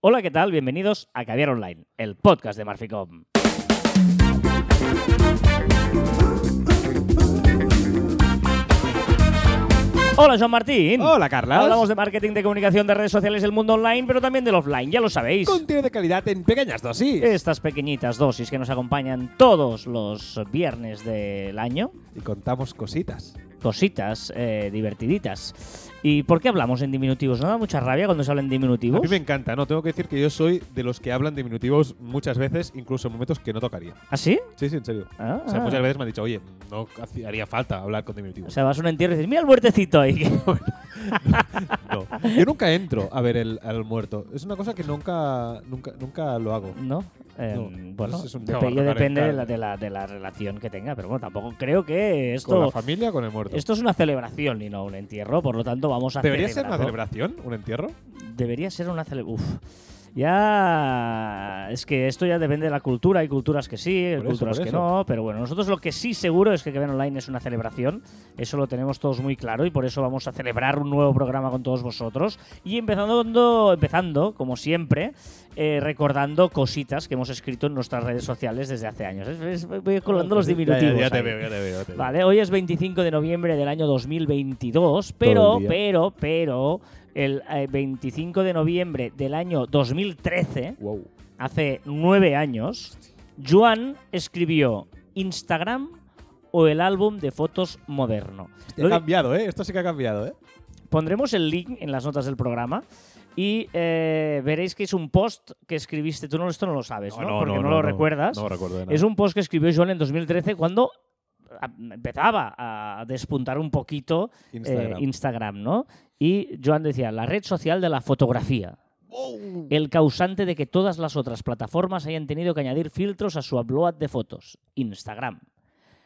Hola, ¿qué tal? Bienvenidos a Caviar Online, el podcast de Marficom. Hola, Joan Martín. Hola, Carlas. Hablamos de marketing, de comunicación, de redes sociales, del mundo online, pero también del offline, ya lo sabéis. Contenido de calidad en pequeñas dosis. Estas pequeñitas dosis que nos acompañan todos los viernes del año. Y contamos cositas. Cositas eh, divertiditas. ¿Y por qué hablamos en diminutivos? ¿No da mucha rabia cuando se habla en A diminutivos? mí me encanta, ¿no? Tengo que decir que yo soy de los que hablan diminutivos muchas veces, incluso en momentos que no tocaría. ¿Ah, sí? Sí, sí, en serio. Ah. O sea, muchas veces me han dicho, oye, no haría falta hablar con O diminutivos. sea, vas a un entierro y dices, mira el muertecito ahí. No. Yo nunca entro a ver el, al muerto. Es una cosa que nunca, nunca, nunca lo hago. ¿No? Eh, No, bueno, es un tema yo depende de la, de, la, de la relación que tenga, pero bueno, tampoco creo que ¿Con la esto, familia o con el muerto? esto es una celebración y no un entierro, por lo tanto vamos a ¿Debería ser una celebración? ¿Un entierro? Debería ser una celebración. Uf. Ya. Es que esto ya depende de la cultura. Hay culturas que sí, hay eso, culturas que eso. no. Pero bueno, nosotros lo que sí seguro es que Caber Online es una celebración. Eso lo tenemos todos muy claro y por eso vamos a celebrar un nuevo programa con todos vosotros. Y empezando, empezando como siempre, eh, recordando cositas que hemos escrito en nuestras redes sociales desde hace años. Es- es- voy colando los Ya, ya, diminutivos. Ya, te veo, ya te veo. ya te veo. Vale, hoy es 25 de noviembre del año 2022, Todo pero, pero, pero, el eh, 25 de noviembre del año 2013, Wow. hace nueve años, Joan escribió Instagram o el álbum de fotos moderno. Ha Lo- cambiado, ¿eh? Esto sí que ha cambiado, ¿eh? pondremos el link en las notas del programa. Y eh, veréis que es un post que escribiste. Tú no, esto no lo sabes, ¿no? Porque no, lo recuerdas. No recuerdo de nada. Es un post que escribió Joan en 2013 cuando empezaba a despuntar un poquito eh, Instagram. ¿no? Y Joan decía, la red social de la fotografía. El causante de que todas las otras plataformas hayan tenido que añadir filtros a su upload de fotos. Instagram.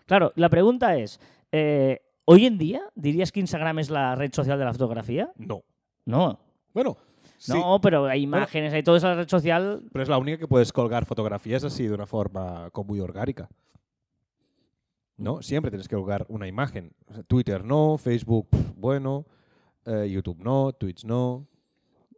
Claro, la pregunta es, eh, ¿hoy en día dirías que Instagram es la red social de la fotografía? No. No. Bueno, sí. No, pero hay imágenes, hay toda esa red social. Pero es la única que puedes colgar fotografías así de una forma como muy orgánica. ¿No? Siempre tienes que colgar una imagen. O sea, Twitter no, Facebook, bueno, eh, YouTube no, Twitch no.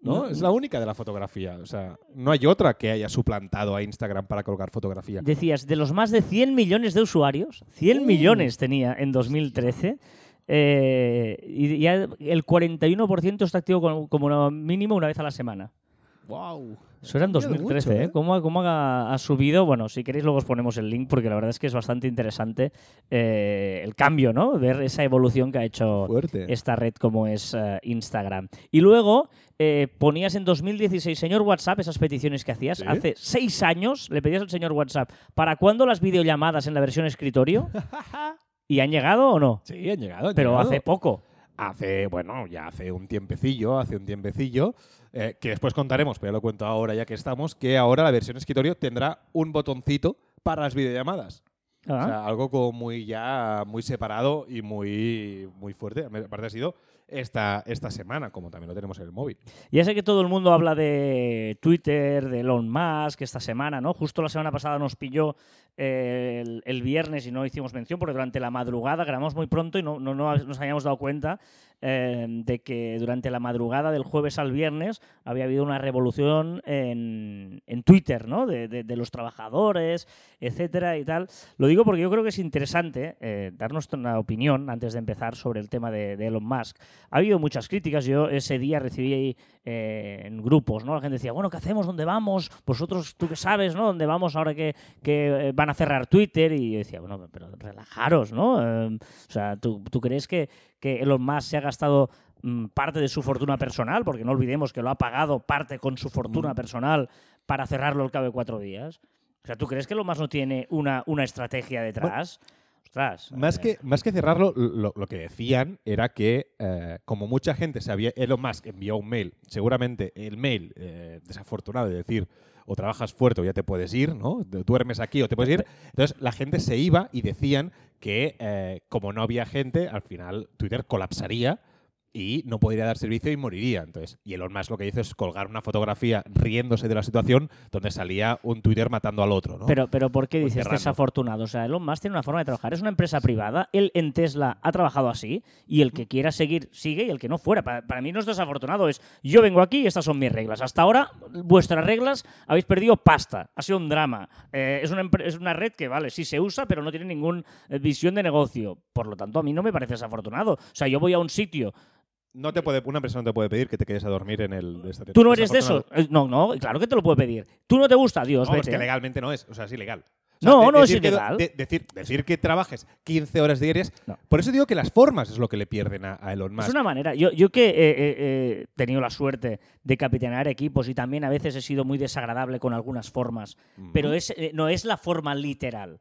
¿No? No. Es la única de la fotografía. O sea, no hay otra que haya suplantado a Instagram para colgar fotografía. Decías, de los más de 100 millones de usuarios, 100 Uh. millones tenía en 2013, eh, y ya el 41% está activo como, mínimo una vez a la semana. ¡Wow! Eso era en 2013, ¿eh? ¿Cómo, cómo ha, ha subido? Bueno, si queréis luego os ponemos el link porque la verdad es que es bastante interesante eh, el cambio, ¿no? Ver esa evolución que ha hecho Fuerte. esta red como es eh, Instagram. Y luego eh, ponías en 2016, señor WhatsApp, esas peticiones que hacías. Sí. Hace seis años le pedías al señor WhatsApp, ¿para cuándo las videollamadas en la versión escritorio? ¿Y han llegado o no? Sí, han llegado. han Pero llegado. hace poco. Hace, bueno, ya hace un tiempecillo, hace un tiempecillo, eh, que después contaremos, pero ya lo cuento ahora ya que estamos, que ahora la versión escritorio tendrá un botoncito para las videollamadas. Ah. O sea, algo como muy ya muy separado y muy, muy fuerte. Aparte ha sido esta, esta semana, como también lo tenemos en el móvil. Ya sé que todo el mundo habla de Twitter, de Elon Musk esta semana, ¿no? Justo la semana pasada nos pilló eh, el, viernes y no hicimos mención porque durante la madrugada grabamos muy pronto y no, no- no nos habíamos dado cuenta eh, de que durante la madrugada del jueves al viernes había habido una revolución en, en Twitter, ¿no? De, los trabajadores, etcétera y tal. Lo digo porque yo creo que es interesante eh, darnos una opinión antes de empezar sobre el tema de Elon Musk. Ha habido muchas críticas. Yo ese día recibí eh, en grupos, ¿no? La gente decía, bueno, ¿qué hacemos? ¿Dónde vamos? Vosotros, tú qué sabes, ¿no? ¿Dónde vamos ahora que, que eh, van a cerrar Twitter? Y yo decía, bueno, pero relajaros, ¿no? Eh, o sea, ¿tú, tú crees que, que Elon Musk se ha gastado mm, parte de su fortuna personal? Porque no olvidemos que lo ha pagado parte con su fortuna personal para cerrarlo al cabo de cuatro días. O sea, ¿tú crees que Elon Musk no tiene una, una estrategia detrás? Ostras. Más eh, que, más que cerrarlo, lo, lo que decían era que, eh, como mucha gente sabía, Elon Musk envió un mail, seguramente el mail eh, desafortunado de decir, o trabajas fuerte o ya te puedes ir, ¿no? Duermes aquí o te puedes ir. Entonces la gente se iba y decían que, eh, como no había gente, al final Twitter colapsaría y no podría dar servicio y moriría. Entonces, y Elon Musk lo que hizo es colgar una fotografía riéndose de la situación donde salía un Twitter matando al otro, ¿no? Pero, pero ¿por qué dices desafortunado? O sea, Elon Musk tiene una forma de trabajar. Es una empresa privada. Él en Tesla ha trabajado así y el que quiera seguir sigue y el que no fuera. Para, para mí no es desafortunado. Es yo vengo aquí y estas son mis reglas. Hasta ahora, vuestras reglas habéis perdido pasta. Ha sido un drama. Eh, es, una, es una red que, vale, sí se usa, pero no tiene ninguna visión de negocio. Por lo tanto, a mí no me parece desafortunado. O sea, yo voy a un sitio no te puede, una persona no te puede pedir que te quedes a dormir en el estacionamiento. ¿Tú no eres de eso? Eh, No, no, claro que te lo puede pedir. ¿Tú no te gusta? Adiós, No, es que legalmente no es, o sea, es ilegal. O No, no es decir que- ilegal. de- decir, decir que trabajes 15 horas diarias. No. Por eso digo que las formas es lo que le pierden a, a Elon Musk. Es una manera. Yo, yo que eh, eh, he tenido la suerte de capitanear equipos y también a veces he sido muy desagradable con algunas formas, pero es, eh, no es la forma literal.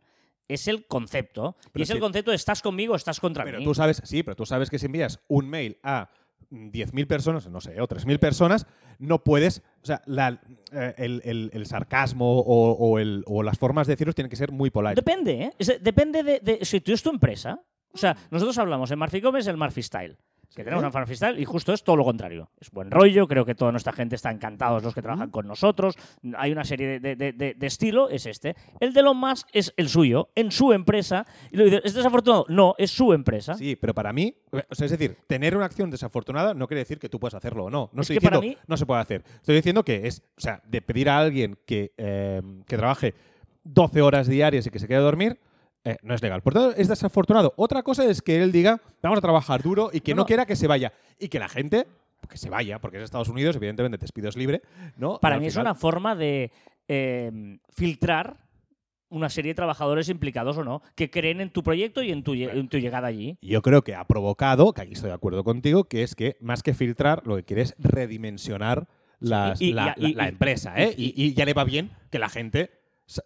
Es el concepto. y Pero es el concepto de estás conmigo, estás contra Pero mí. tú sabes, sí, pero tú sabes que si envías un mail a 10.000 personas, no sé, o 3.000 personas, no puedes, o sea, la- eh, el, el- sarcasmo o, el- o las formas de decirlos tienen que ser muy polite. Depende, ¿eh? Es- depende de, si tú es tu empresa. O sea, nosotros hablamos en Murphy Gómez el Murphy Style. Que Sí. tenemos un Murphy Style y justo es todo lo contrario. Es buen rollo, creo que toda nuestra gente está encantados los que trabajan con nosotros. Hay una serie de, de- de- de estilo, es este. El de Elon Musk es el suyo, en su empresa. Y lo dices, ¿es desafortunado? No, es su empresa. Sí, pero para mí, o sea, es decir, tener una acción desafortunada no quiere decir que tú puedas hacerlo o no. No Es estoy diciendo mí- no se puede hacer. Estoy diciendo que es, o sea, de pedir a alguien que, eh, que trabaje 12 horas diarias y que se quede a dormir, eh, no es legal. Por tanto, es desafortunado. Otra cosa es que él diga, vamos a trabajar duro y que No, no, no. quiera que se vaya. Y que la gente, que se vaya, porque es Estados Unidos, evidentemente despido es libre, ¿no? Para mí es una forma de eh, filtrar una serie de trabajadores implicados o no, que creen en tu proyecto y en tu, lle- en tu llegada allí. Yo creo que ha provocado, que aquí estoy de acuerdo contigo, que es que más que filtrar, lo que quiere es redimensionar las- y- y- la, y- la- la y- empresa. ¿eh? Y ya le va bien que la gente,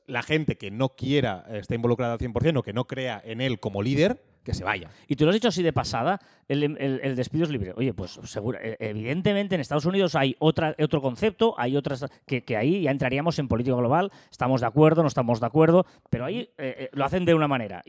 la gente que no quiera eh, estar involucrada al 100% o que no crea en él como líder, que se vaya. Y tú lo has dicho así de pasada, el, el- despido es libre. Oye, pues seguro, eh, evidentemente en Estados Unidos hay otra, otro concepto, hay otras que, que ahí ya entraríamos en política global, estamos de acuerdo, no estamos de acuerdo, pero ahí eh, lo hacen de una manera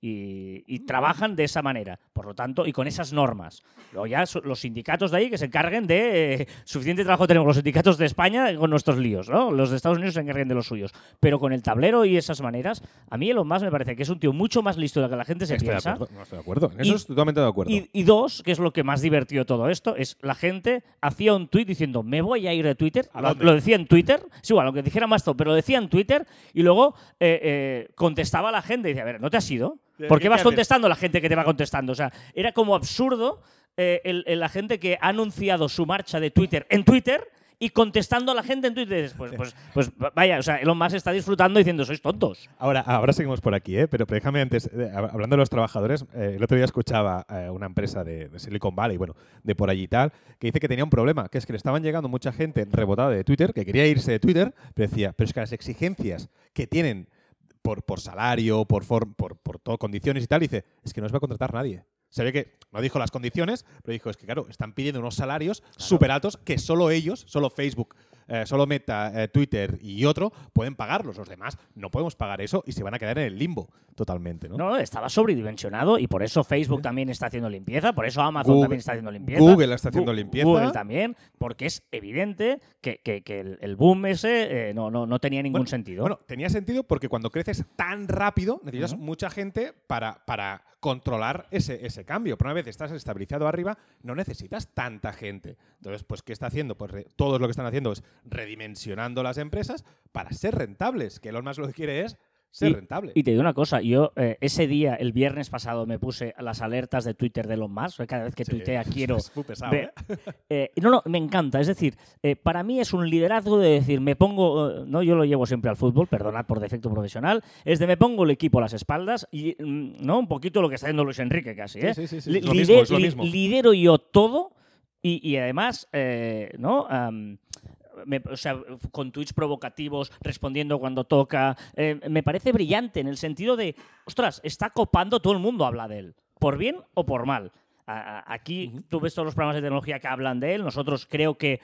y- y- y trabajan de esa manera, por lo tanto, y con esas normas. Luego ya los sindicatos de ahí que se encarguen de... eh, suficiente trabajo tenemos los sindicatos de España con nuestros líos, ¿no? Los de Estados Unidos se encarguen de los suyos. Pero con el tablero y esas maneras, a mí Elon Musk me parece que es un tío mucho más listo de lo que la gente se Estoy de piensa. acuerdo. No estoy de acuerdo. En Y- eso estoy totalmente de acuerdo. Y, y dos, que es lo que más divertido de todo esto, es la gente hacía un tuit diciendo, me voy a ir de Twitter. ¿A Lo, lo decía en Twitter, sí, igual, aunque dijera más todo, pero lo decía en Twitter y luego eh, eh, contestaba a la gente y decía, a ver, ¿no te has ido? ¿Qué- ¿Por qué qué vas contestando a la gente que te va contestando? O sea, era como absurdo eh, el- el- la gente que ha anunciado su marcha de Twitter en Twitter y contestando a la gente en Twitter. Pues, pues, pues vaya, o sea, Elon Musk está disfrutando diciendo, sois tontos. Ahora, ahora seguimos por aquí, ¿eh? pero pero déjame antes, eh, hab- hablando de los trabajadores, eh, el otro día escuchaba eh, una empresa de, de Silicon Valley, bueno, de por allí y tal, que dice que tenía un problema, que es que le estaban llegando mucha gente rebotada de Twitter, que quería irse de Twitter, pero decía, pero es que las exigencias que tienen por, por salario, por, form- por, por todo, condiciones y tal, dice, es que no os va a contratar nadie. Se ve que no dijo las condiciones, pero dijo, es que claro, están pidiendo unos salarios súper altos que solo ellos, solo Facebook, eh, solo Meta, eh, Twitter y otro pueden pagarlos. Los demás no podemos pagar eso y se van a quedar en el limbo totalmente. ¿no? No, estaba sobredimensionado y por eso Facebook también está haciendo limpieza, por eso Amazon Google- también está haciendo limpieza. Google está haciendo Gu- limpieza. Google también, porque es evidente que, que- que el, el boom ese eh, no, no, no tenía ningún Bueno, sentido. Bueno, tenía sentido porque cuando creces tan rápido necesitas mucha gente para, para controlar ese, ese cambio. Pero una vez estás estabilizado arriba, no necesitas tanta gente. Entonces, pues, ¿qué está haciendo? Pues todos lo que están haciendo es redimensionando las empresas para ser rentables. Que Elon Musk lo que quiere es ser rentable. Y te digo una cosa, yo eh, ese día, el viernes pasado, me puse las alertas de Twitter de Elon Musk. Cada vez que Sí, tuitea quiero Es muy pesado, ver- ¿eh? Eh, no, no, me encanta. Es decir, eh, para mí es un liderazgo de decir, me pongo, eh, no, yo lo llevo siempre al fútbol, perdonad por defecto profesional, es de me pongo el equipo a las espaldas y, mm, ¿no? Un poquito lo que está haciendo Luis Enrique casi, ¿eh? Sí, sí, sí, sí, mismo, li-. Lidero yo todo y, y además, eh, ¿no? Am, me- o sea, con tweets provocativos, respondiendo cuando toca. eh, me parece brillante en el sentido de, ostras, está copando, todo el mundo habla de él, por bien o por mal. A- a- aquí tú ves todos los programas de tecnología que hablan de él, nosotros creo que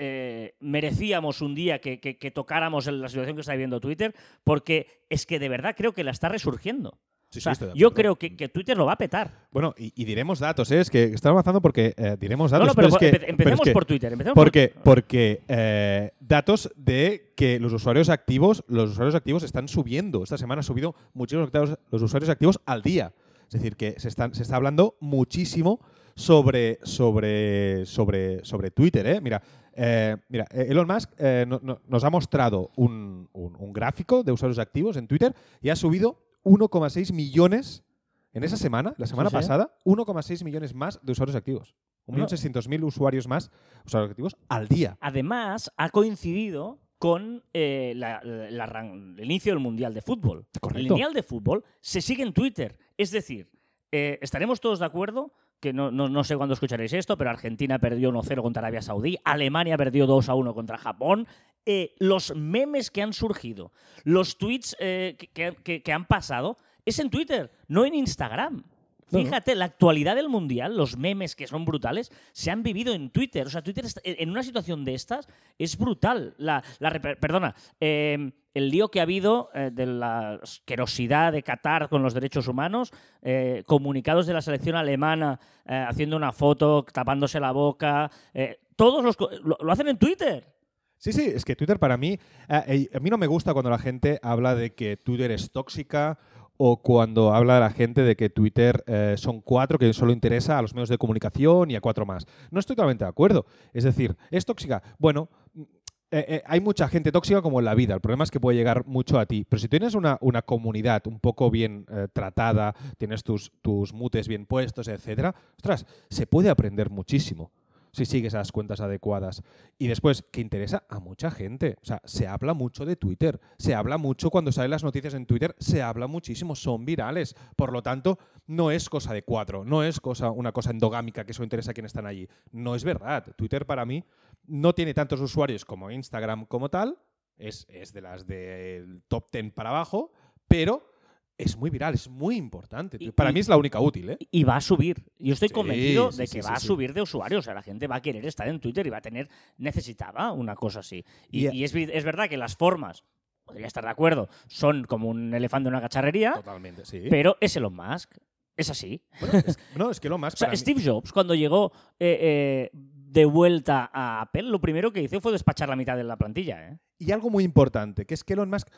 eh, merecíamos un día que, que- que tocáramos en la situación que está viviendo Twitter, porque es que de verdad creo que la está resurgiendo. Sí, O sea, yo creo que, que Twitter lo va a petar. Bueno, y, y diremos datos, ¿eh? es que estamos avanzando porque eh, diremos No, datos. no, pero, es que- empe- pero empecemos es por Twitter. empecemos por- Porque, porque eh, datos de que los usuarios activos, los usuarios activos están subiendo. Esta semana han subido muchísimos los usuarios activos al día. Es decir, que se, están, se está hablando muchísimo sobre, sobre, sobre, sobre Twitter. ¿eh? Mira, eh, mira, Elon Musk eh, no- no- nos ha mostrado un, un- un gráfico de usuarios activos en Twitter y ha subido 1,6 millones en esa semana, la semana sí. pasada, 1,6 millones más de usuarios activos. 1.600.000 usuarios más, usuarios activos, al día. Además, ha coincidido con eh, la- la el inicio del Mundial de Fútbol. Correcto. El Mundial de Fútbol se sigue en Twitter. Es decir, eh, estaremos todos de acuerdo que no, no- no sé cuándo escucharéis esto, pero Argentina perdió 1-0 contra Arabia Saudí, Alemania perdió 2-1 contra Japón. Eh, los memes que han surgido, los tweets eh, que- que- que- han pasado, es en Twitter, no en Instagram. Fíjate, la actualidad del mundial, los memes que son brutales, se han vivido en Twitter. O sea, Twitter está- en una situación de estas es brutal. La, la perdona, eh, el lío que ha habido eh, de la asquerosidad de Qatar con los derechos humanos, eh, comunicados de la selección alemana eh, haciendo una foto, tapándose la boca, todos los lo, lo hacen en Twitter. Sí, sí, es que Twitter para mí, a mí no me gusta cuando la gente habla de que Twitter es tóxica o cuando habla la gente de que Twitter eh, son cuatro que solo interesa a los medios de comunicación y a cuatro más. No estoy totalmente de acuerdo. Es decir, ¿es tóxica? Bueno, mm, eh, eh, hay mucha gente tóxica como en la vida. El problema es que puede llegar mucho a ti. Pero si tienes una, una comunidad un poco bien tratada, tienes tus, tus mutes bien puestos, etcétera, ostras, se puede aprender muchísimo si sigues las cuentas adecuadas. Y después, que interesa a mucha gente. O sea, se habla mucho de Twitter. Se habla mucho cuando salen las noticias en Twitter. Se habla muchísimo. Son virales. Por lo tanto, no es cosa de cuatro. No es cosa, una cosa endogámica que solo interesa a quienes están allí. No es verdad. Twitter para mí no tiene tantos usuarios como Instagram como tal. Es, es de las del top 10 para abajo. Pero es muy viral. Es muy importante. Y- para y- mí es la única útil. ¿eh? Y va a subir. Yo estoy Sí, convencido sí, de que sí, va a subir de usuarios. O sea, la gente va a querer estar en Twitter y va a tener. Necesitaba una cosa así. Y, es, es verdad que las formas, podría estar de acuerdo, son como un elefante en una cacharrería, Totalmente, sí. pero es Elon Musk. Es así. Bueno, es, no, es que lo más... O sea, Steve Jobs, cuando llegó eh, eh, de vuelta a Apple, lo primero que hizo fue despachar la mitad de la plantilla. ¿eh? Y algo muy importante, que es que Elon Musk.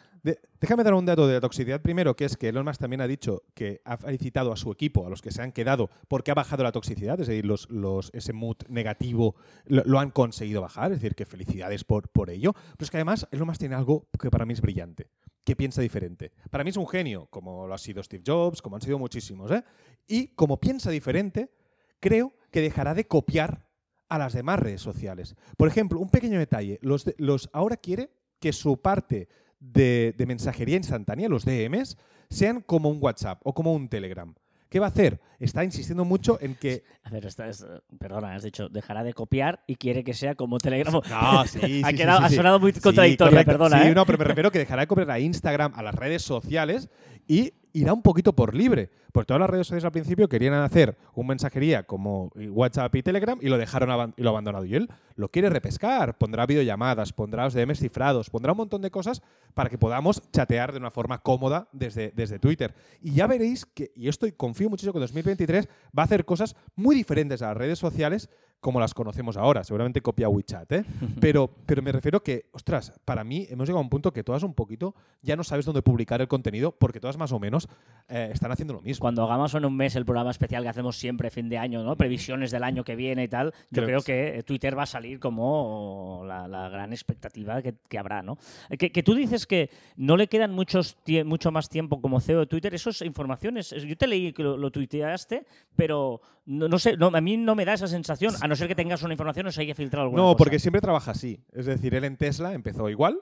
déjame dar un dato de la toxicidad primero, que es que Elon Musk también ha dicho que ha felicitado a su equipo, a los que se han quedado, porque ha bajado la toxicidad, es decir, los, ese mood negativo lo, lo han conseguido bajar, es decir, que felicidades por, por ello. Pero es que además Elon Musk tiene algo que para mí es brillante, que piensa diferente. Para mí es un genio, como lo ha sido Steve Jobs, como han sido muchísimos, ¿eh? Y como piensa diferente, creo que dejará de copiar a las demás redes sociales. Por ejemplo, un pequeño detalle. Los, de- los ahora quiere que su parte de, de mensajería instantánea, los DMs, sean como un WhatsApp o como un Telegram. ¿Qué va a hacer? Está insistiendo mucho en que... A ver, esta es, eh, perdona, has dicho, dejará de copiar y quiere que sea como Telegram. No, sí, sí, ha, sí, quedado- sí, ha sonado muy correcto. perdona. Sí, ¿eh? no, pero me refiero que dejará de copiar a Instagram, a las redes sociales y irá un poquito por libre. Porque todas las redes sociales al principio querían hacer un mensajería como WhatsApp y Telegram y lo dejaron y lo abandonado. Y él lo quiere repescar. Pondrá videollamadas, pondrá los DMs cifrados, pondrá un montón de cosas para que podamos chatear de una forma cómoda desde, desde Twitter. Y ya veréis que, y estoy confío muchísimo que 2023 va a hacer cosas muy diferentes a las redes sociales como las conocemos ahora. Seguramente copia WeChat, ¿eh? Pero, pero me refiero que, ostras, para mí hemos llegado a un punto que todas un poquito ya no sabes dónde publicar el contenido porque todas más o menos eh, están haciendo lo mismo. Cuando hagamos en un mes el programa especial que hacemos siempre fin de año, ¿no? Previsiones del año que viene y tal, yo Creo creo que que Twitter va a salir como la, la gran expectativa que, que habrá, ¿no? Que, que tú dices que no le quedan muchos mucho más tiempo como CEO de Twitter, eso es informaciones. Yo te leí que lo, lo tuiteaste, pero no, no sé, no, a mí no me da esa sensación, a no ser que tengas una información o se haya filtrado alguna No, cosa. porque siempre trabaja así. Es decir, él en Tesla empezó igual,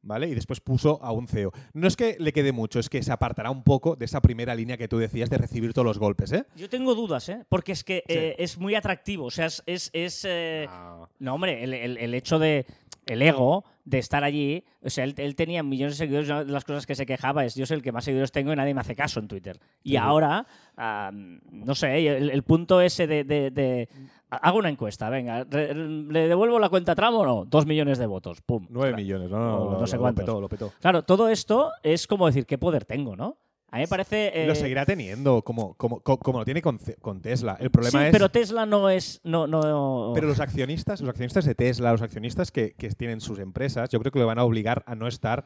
¿vale? Y después puso a un CEO. No es que le quede mucho, es que se apartará un poco de esa primera línea que tú decías de recibir todos los golpes, ¿eh? Yo tengo dudas, ¿eh? Porque es que Sí. eh, es muy atractivo. O sea, es. es, es, eh, Ah. No, hombre, el, el- el hecho de. El ego de estar allí. O sea, él, él tenía millones de seguidores. Una de las cosas que se quejaba es: Yo soy el que más seguidores tengo y nadie me hace caso en Twitter. Y Sí. ahora, ah, no sé, el, el punto ese de. de- de- Hago una encuesta, venga. ¿Le devuelvo la cuenta a Trump o no? Dos millones de votos. Pum. Nueve Claro. millones, no, no, no, no sé lo cuántos. petó, lo petó. Claro, todo esto es como decir: ¿Qué poder tengo, no? A mí me parece. Lo eh, seguirá teniendo, como, como, co- como lo tiene con, con Tesla. El problema sí, es. pero Tesla no es. No, no, Pero los accionistas, los accionistas de Tesla, los accionistas que, que tienen sus empresas, yo creo que le van a obligar a no estar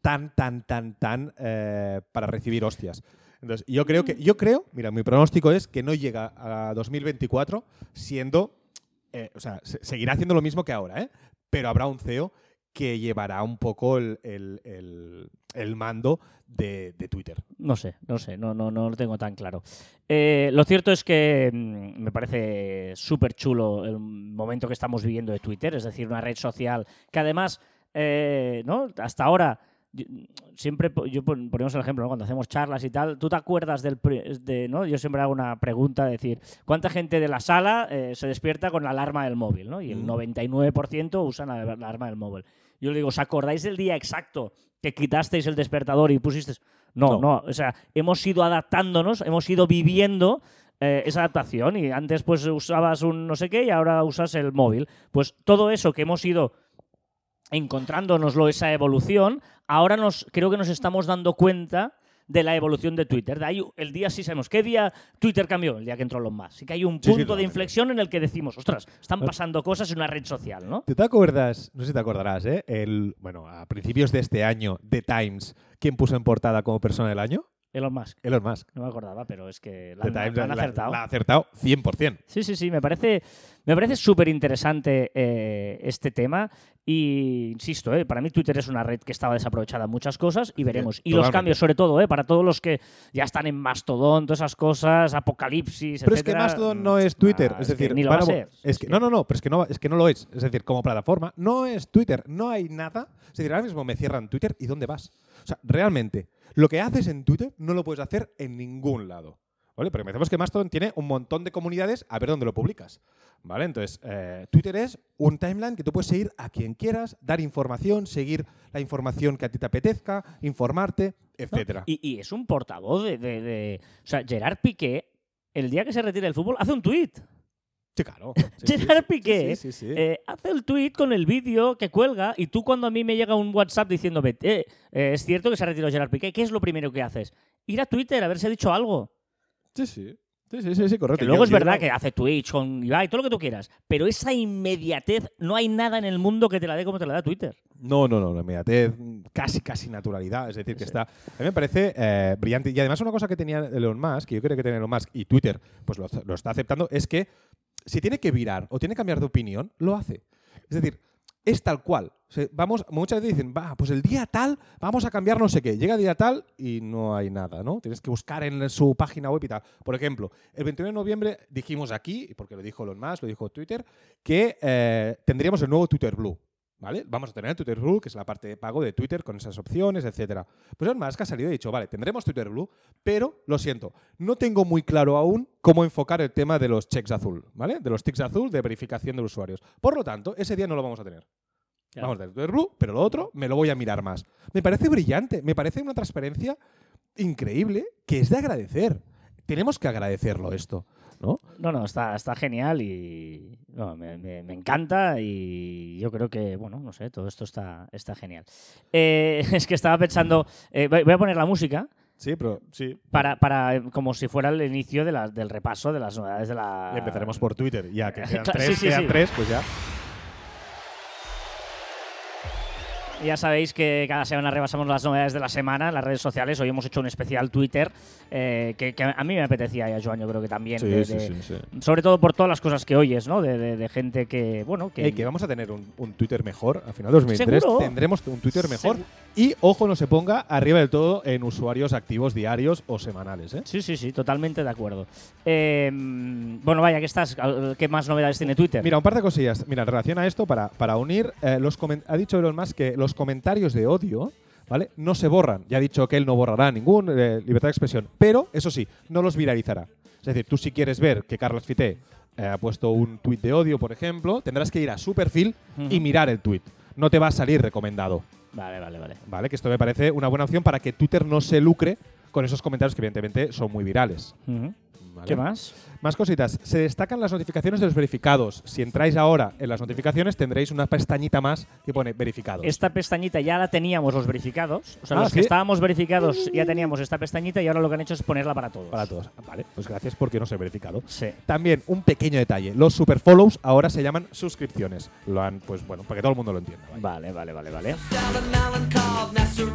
tan, tan, tan, tan eh, para recibir hostias. Entonces, yo creo que, yo creo, mira, mi pronóstico es que no llega a 2024 siendo, eh, o sea, se- seguirá haciendo lo mismo que ahora, ¿eh? Pero habrá un CEO que llevará un poco el, el- el- el mando de, de Twitter. No sé, no sé, no, no, no lo tengo tan claro. Eh, lo cierto es que mm, me parece súper chulo el momento que estamos viviendo de Twitter, es decir, una red social que además, eh, ¿no? Hasta ahora, yo- siempre yo pon- ponemos el ejemplo, ¿no? Cuando hacemos charlas y tal, ¿tú te acuerdas del, de, ¿no? Yo siempre hago una pregunta, de decir, ¿cuánta gente de la sala eh, se despierta con la alarma del móvil, ¿no? Y el Mm. 99% usan la la alarma del móvil. Yo le digo, ¿os acordáis del día exacto que quitasteis el despertador y pusisteis no, No. no, O sea, hemos ido adaptándonos, hemos ido viviendo eh, esa adaptación y antes pues usabas un no sé qué y ahora usas el móvil. Pues todo eso que hemos ido encontrándonoslo, esa evolución, ahora nos creo que nos estamos dando cuenta de la evolución de Twitter. De ahí el día sí sabemos. ¿Qué día Twitter cambió? El día que entró Elon Musk. Sí que hay un Sí, sí, punto de inflexión en el que decimos, ostras, están pasando cosas en una red social, ¿no? ¿Tú te acuerdas? No sé si te acordarás, ¿eh? El, bueno, a principios de este año, The Times, ¿quién puso en portada como persona del año? Elon Musk. Elon Musk. No me acordaba, pero es que la, la han acertado. La ha acertado 100%. Sí, sí, sí, me parece, me parece súper interesante eh, este tema y insisto, eh, para mí Twitter es una red que estaba desaprovechada en muchas cosas y veremos. y los cambios, sobre todo, eh, para todos los que ya están en Mastodon, todas esas cosas, Apocalipsis, Pero es que Mastodon no mm, es Twitter. ah, es decir, ni lo van va a a- ser. es que, no, no, no, pero es que no, es que no lo es. Es decir, como plataforma, no es Twitter. No hay nada. Es decir, ahora mismo me cierran Twitter y ¿dónde vas? O sea, realmente, lo que haces en Twitter no lo puedes hacer en ningún lado. ¿Vale? Porque pensemos que Mastodon tiene un montón de comunidades a ver dónde lo publicas. ¿Vale? Entonces, eh, Twitter es un timeline que tú puedes seguir a quien quieras, dar información, seguir la información que a ti te apetezca, informarte, ¿no? etcétera. Y, y es un portavoz de, de- de- O sea, Gerard Piqué, el día que se retire del fútbol, hace un tuit. Sí, claro. Sí, Gerard sí, Piqué eh, hace el tweet con el vídeo que cuelga y tú cuando a mí me llega un WhatsApp diciéndome, eh, eh, es cierto que se ha retirado Gerard Piqué, ¿qué es lo primero que haces? Ir a Twitter a ver si ha dicho algo. Sí, sí. Sí, sí, sí, sí, correcto. Que luego es verdad que hace Twitch con Ibai, todo lo que tú quieras, pero esa inmediatez, no hay nada en el mundo que te la dé como te la da Twitter. No, no, no, inmediatez, casi, casi naturalidad. Es decir, que Sí. está. A mí me parece eh, brillante. Y además, una cosa que tenía Elon Musk, que yo creo que tiene Elon Musk y Twitter, pues lo, lo está aceptando, es que si tiene que virar o tiene que cambiar de opinión, lo hace. Es decir, es tal cual. O sea, vamos, muchas veces dicen, va, pues el día tal, vamos a cambiar no sé qué. Llega el día tal y no hay nada, ¿no? Tienes que buscar en su página web y tal. Por ejemplo, el 21 de noviembre dijimos aquí, porque lo dijo Elon Musk, lo dijo Twitter, que eh, tendríamos el nuevo Twitter Blue. ¿Vale? Vamos a tener Twitter Blue, que es la parte de pago de Twitter con esas opciones, etcétera. Pues Elon Musk ha salido y ha dicho, vale, tendremos Twitter Blue, pero lo siento, no tengo muy claro aún cómo enfocar el tema de los checks azul, ¿vale? De los ticks azul de verificación de usuarios. Por lo tanto, ese día no lo vamos a tener. Claro. Vamos a tener Twitter Blue, pero lo otro me lo voy a mirar más. Me parece brillante, me parece una transparencia increíble que es de agradecer. Tenemos que agradecerlo esto, ¿no? No, no, está, está genial y no, me, me- me encanta y yo creo que, bueno, no sé, todo esto está, está genial. Eh, es que estaba pensando, eh, voy a poner la música Sí, pero sí. para, para eh, como si fuera el inicio de las- del repaso de las novedades de la... Y empezaremos por Twitter, ya que Claro, tres, sí, sí, sí. tres, pues ya. Ya sabéis que cada semana repasamos las novedades de la semana en las redes sociales. Hoy hemos hecho un especial Twitter eh, que, que a mí me apetecía y a Joan yo creo que también. Sí, de- sí, de- sí. Sobre todo por todas las cosas que oyes, ¿no? De, de- gente que, bueno, que... Que vamos a tener un, un Twitter mejor. A final de 2003 ¿Seguro? tendremos un Twitter mejor. Y ojo, no se ponga arriba del todo en usuarios activos diarios o semanales. ¿eh? Sí, sí, sí, totalmente de acuerdo. Eh, bueno, vaya, ¿qué estás? ¿Qué más novedades tiene Twitter? Mira, un par de cosillas. Mira, en relación a esto, para, para unir, eh, los ha dicho Elon Musk que los comentarios de odio ¿vale? no se borran. Ya ha dicho que él no borrará ningún eh, libertad de expresión. Pero, eso sí, no los viralizará. Es decir, tú si quieres ver que Carlos Fité eh, ha puesto un tuit de odio, por ejemplo, tendrás que ir a su perfil y mirar el tuit. No te va a salir recomendado. Vale, vale, vale. ¿Vale? Que esto me parece una buena opción para que Twitter no se lucre con esos comentarios que evidentemente son muy virales. ¿Vale? ¿Qué más? Más cositas. Se destacan las notificaciones de los verificados. Si entráis ahora en las notificaciones, tendréis una pestañita más que pone verificados. Esta pestañita ya la teníamos los verificados. O sea, Ah, los que estábamos verificados ya teníamos esta pestañita y ahora lo que han hecho es ponerla para todos. Para todos. Ah, Vale, pues gracias porque no sé verificado. Sí. También un pequeño detalle. Los super follows ahora se llaman suscripciones. Lo han, pues bueno, para que todo el mundo lo entienda. Vale, vale, vale, vale. Allen, Nasser,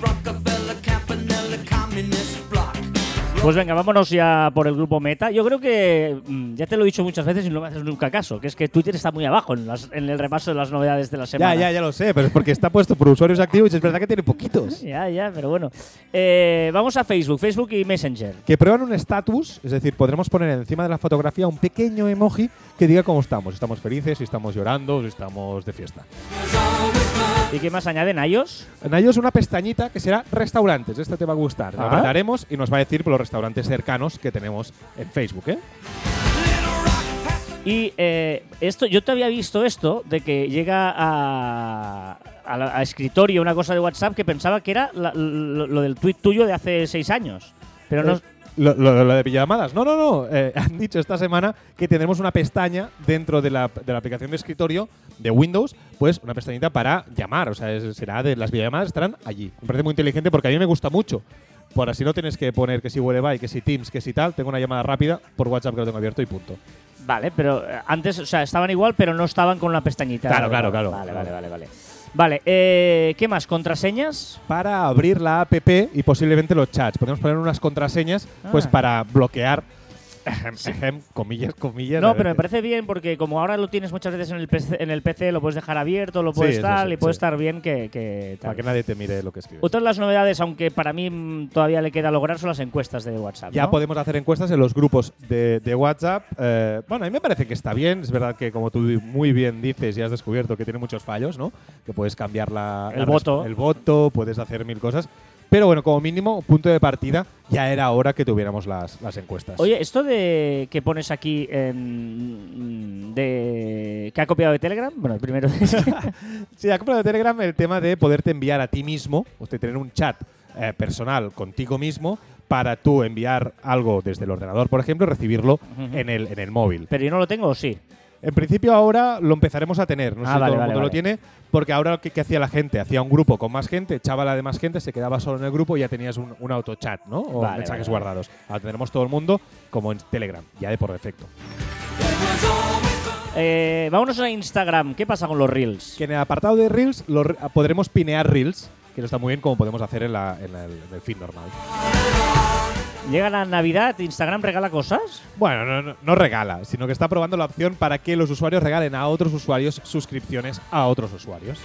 Rockefeller, Campanella, Communist Bloc. Pues venga, vámonos ya por el grupo Meta. Yo creo que mm, ya te lo he dicho muchas veces y no me haces nunca caso, que es que Twitter está muy abajo en, las- en el repaso de las novedades de la semana. Ya, ya, ya lo sé, pero es porque está puesto por usuarios activos y es verdad que tiene poquitos. Ya, ya, pero bueno. Eh, vamos a Facebook, Facebook y Messenger. Que prueban un status, es decir, podremos poner encima de la fotografía un pequeño emoji que diga cómo estamos. Si estamos felices, si estamos llorando, si estamos de fiesta. ¿Y qué más añaden a ellos? En ellos una pestañita que será restaurantes. Este te va a gustar. Apretaremos y nos va a decir por los restaurantes cercanos que tenemos en Facebook, ¿eh? Y eh, esto, yo te había visto esto de que llega a, a, la- a escritorio una cosa de WhatsApp que pensaba que era la- lo, lo del tuit tuyo de hace seis años. Pero no. Lo, lo- lo de videollamadas. No, no, no. Eh, han dicho esta semana que tendremos una pestaña dentro de la, de la aplicación de escritorio de Windows, pues una pestañita para llamar. O sea, es- será de las videollamadas estarán allí. Me parece muy inteligente porque a mí me gusta mucho. Por así no tienes que poner que si Webby, que si Teams, que si tal. Tengo una llamada rápida por WhatsApp que lo tengo abierto y punto. Vale, pero eh, antes, o sea, estaban igual, pero no estaban con la pestañita. Claro, claro, claro. Vale, vale, vale, vale. Vale, eh, ¿qué más? ¿Contraseñas? Para abrir la app y posiblemente los chats. Podemos poner unas contraseñas pues Ah. para bloquear. ejem, comillas, comillas. No, pero me parece bien porque como ahora lo tienes muchas veces en el PC, en el PC lo puedes dejar abierto, lo Sí, puedes eso tal, sí, y puede sí. estar bien que. Para que nadie te mire lo que escribes. Otra de las novedades, aunque para mí todavía le queda lograr, son las encuestas de WhatsApp. Ya ¿no? podemos hacer encuestas en los grupos de, de WhatsApp. Eh, bueno, a mí me parece que está bien. Es verdad que, como tú muy bien dices y has descubierto que tiene muchos fallos, ¿no? Que puedes cambiar la, El la voto. el voto, puedes hacer mil cosas. Pero bueno, como mínimo, punto de partida, ya era hora que tuviéramos las, las encuestas. Oye, esto de que pones aquí mm, de que ha copiado de Telegram, bueno, el primero Sí, ha comprado Telegram el tema de poderte enviar a ti mismo, de tener un chat eh, personal contigo mismo para tú enviar algo desde el ordenador, por ejemplo, y recibirlo en, el, en el móvil. pero yo no lo tengo, ¿o sí? En principio ahora lo empezaremos a tener, no sé Ah, si vale, todo el vale, mundo lo tiene, porque ahora ¿qué, qué hacía la gente? Hacía un grupo con más gente, echaba la de más gente, se quedaba solo en el grupo y ya tenías un, un autochat, ¿no? O mensajes guardados. Ahora tendremos todo el mundo como en Telegram, ya de por defecto. Eh, vámonos a Instagram. ¿Qué pasa con los Reels? Que en el apartado de Reels lo re- podremos pinear Reels, que no está muy bien como podemos hacer en, la- en el, en el feed normal. Llega la Navidad, Instagram regala cosas. Bueno, no, no- no regala, sino que está probando la opción para que los usuarios regalen a otros usuarios suscripciones a otros usuarios.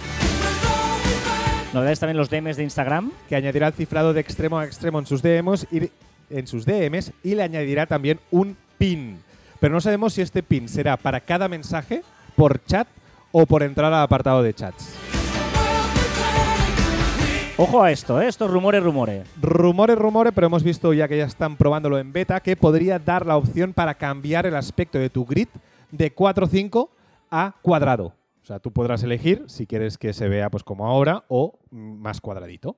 Novedades también los DMs de Instagram. Que añadirá el cifrado de extremo a extremo en sus DMs y, en sus DMs y le añadirá también un pin. Pero no sabemos si este pin será para cada mensaje, por chat o por entrar al apartado de chats. Ojo a esto, ¿eh? Estos rumores, rumores. Rumores, rumores, pero hemos visto ya que ya están probándolo en beta, que podría dar la opción para cambiar el aspecto de tu grid de 4-5 a cuadrado. O sea, tú podrás elegir si quieres que se vea pues como ahora o más cuadradito.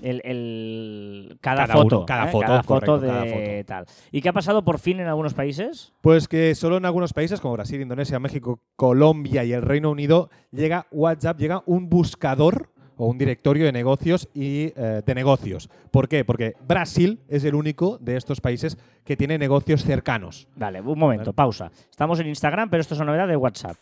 El, el- cada, Cada foto. uno, cada ¿eh? foto, Cada foto correcto, de cada foto. tal. ¿Y qué ha pasado por fin en algunos países? Pues que solo en algunos países como Brasil, Indonesia, México, Colombia y el Reino Unido llega WhatsApp, llega un buscador o un directorio de negocios y eh, de negocios. ¿Por qué? Porque Brasil es el único de estos países que tiene negocios cercanos. Vale, un momento, pausa. Estamos en Instagram, pero esto es una novedad de WhatsApp.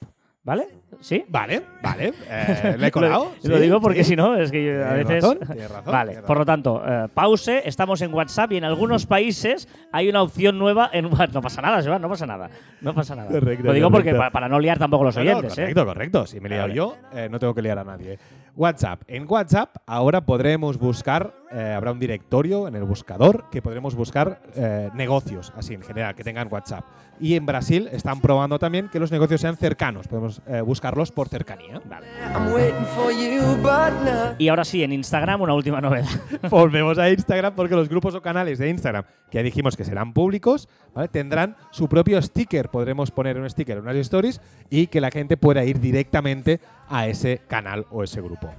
¿Vale? ¿Sí? Vale, vale. eh, ¿Le he colado? Lo, digo porque sí. si no, es que yo a veces. razón, razón, vale, por lo tanto, eh, pause, estamos en WhatsApp y en algunos países hay una opción nueva en No pasa nada, Joan, no pasa nada. No pasa nada. Correcto, lo digo porque para, para no liar tampoco los No, no, oyentes, ¿eh? correcto, correcto. Si me he liado Vale. yo, eh, no tengo que liar a nadie. WhatsApp. En WhatsApp ahora podremos buscar, eh, habrá un directorio en el buscador que podremos buscar eh, negocios, así en general, que tengan WhatsApp. Y en Brasil están probando también que los negocios sean cercanos. Podemos eh, buscarlos por cercanía. Vale. I'm waiting for you, but no. Y ahora sí, en Instagram una última novedad. Volvemos a Instagram porque los grupos o canales de Instagram, que ya dijimos que serán públicos, ¿vale? tendrán su propio sticker. Podremos poner un sticker en unas stories y que la gente pueda ir directamente a ese canal o ese grupo.